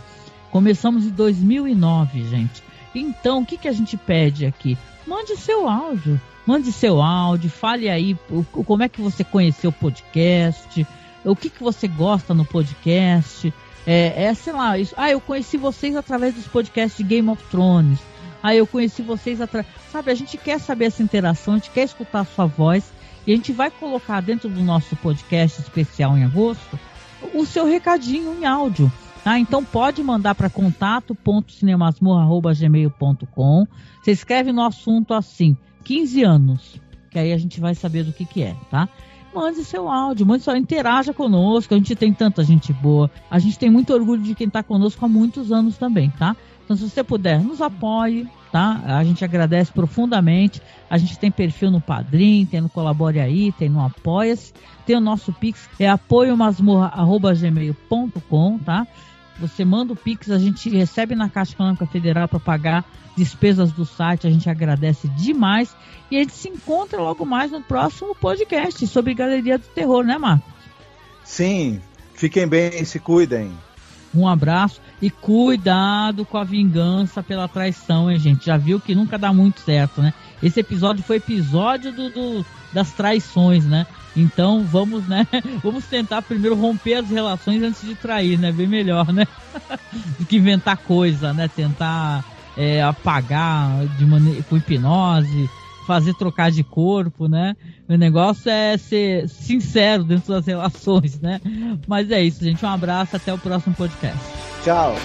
Começamos em 2009, gente. Então, o que que a gente pede aqui? Mande seu áudio. Mande seu áudio, fale aí como é que você conheceu o podcast, o que, que você gosta no podcast. É, é sei lá, isso, ah, eu conheci vocês através dos podcasts de Game of Thrones. Ah, eu conheci vocês através. Sabe, a gente quer saber essa interação, a gente quer escutar a sua voz. E a gente vai colocar dentro do nosso podcast especial em agosto o seu recadinho em áudio. Tá? Então pode mandar para contato.cinemasmorra.gmail.com. Você escreve no assunto assim, 15 anos, que aí a gente vai saber do que, que é, tá? Mande seu áudio, mande só, interaja conosco. A gente tem tanta gente boa. A gente tem muito orgulho de quem está conosco há muitos anos também, tá? Então, se você puder, nos apoie, tá? A gente agradece profundamente. A gente tem perfil no Padrim, tem no Colabore Aí, tem no Apoia-se. Tem o nosso Pix, é apoiomasmorra.gmail.com, tá? Você manda o Pix, a gente recebe na Caixa Econômica Federal para pagar despesas do site, a gente agradece demais. E a gente se encontra logo mais no próximo podcast sobre Galeria do Terror, né, Marcos? Sim, fiquem bem, se cuidem. Um abraço e cuidado com a vingança pela traição, hein, gente? Já viu que nunca dá muito certo, né? Esse episódio foi episódio do, do das traições, né? Então vamos, né? Vamos tentar primeiro romper as relações antes de trair, né? Bem melhor, né? Do que inventar coisa, né? Tentar é, apagar de maneira com hipnose, fazer trocar de corpo, né? O negócio é ser sincero dentro das relações, né? Mas é isso, gente. Um abraço, até o próximo podcast. Tchau.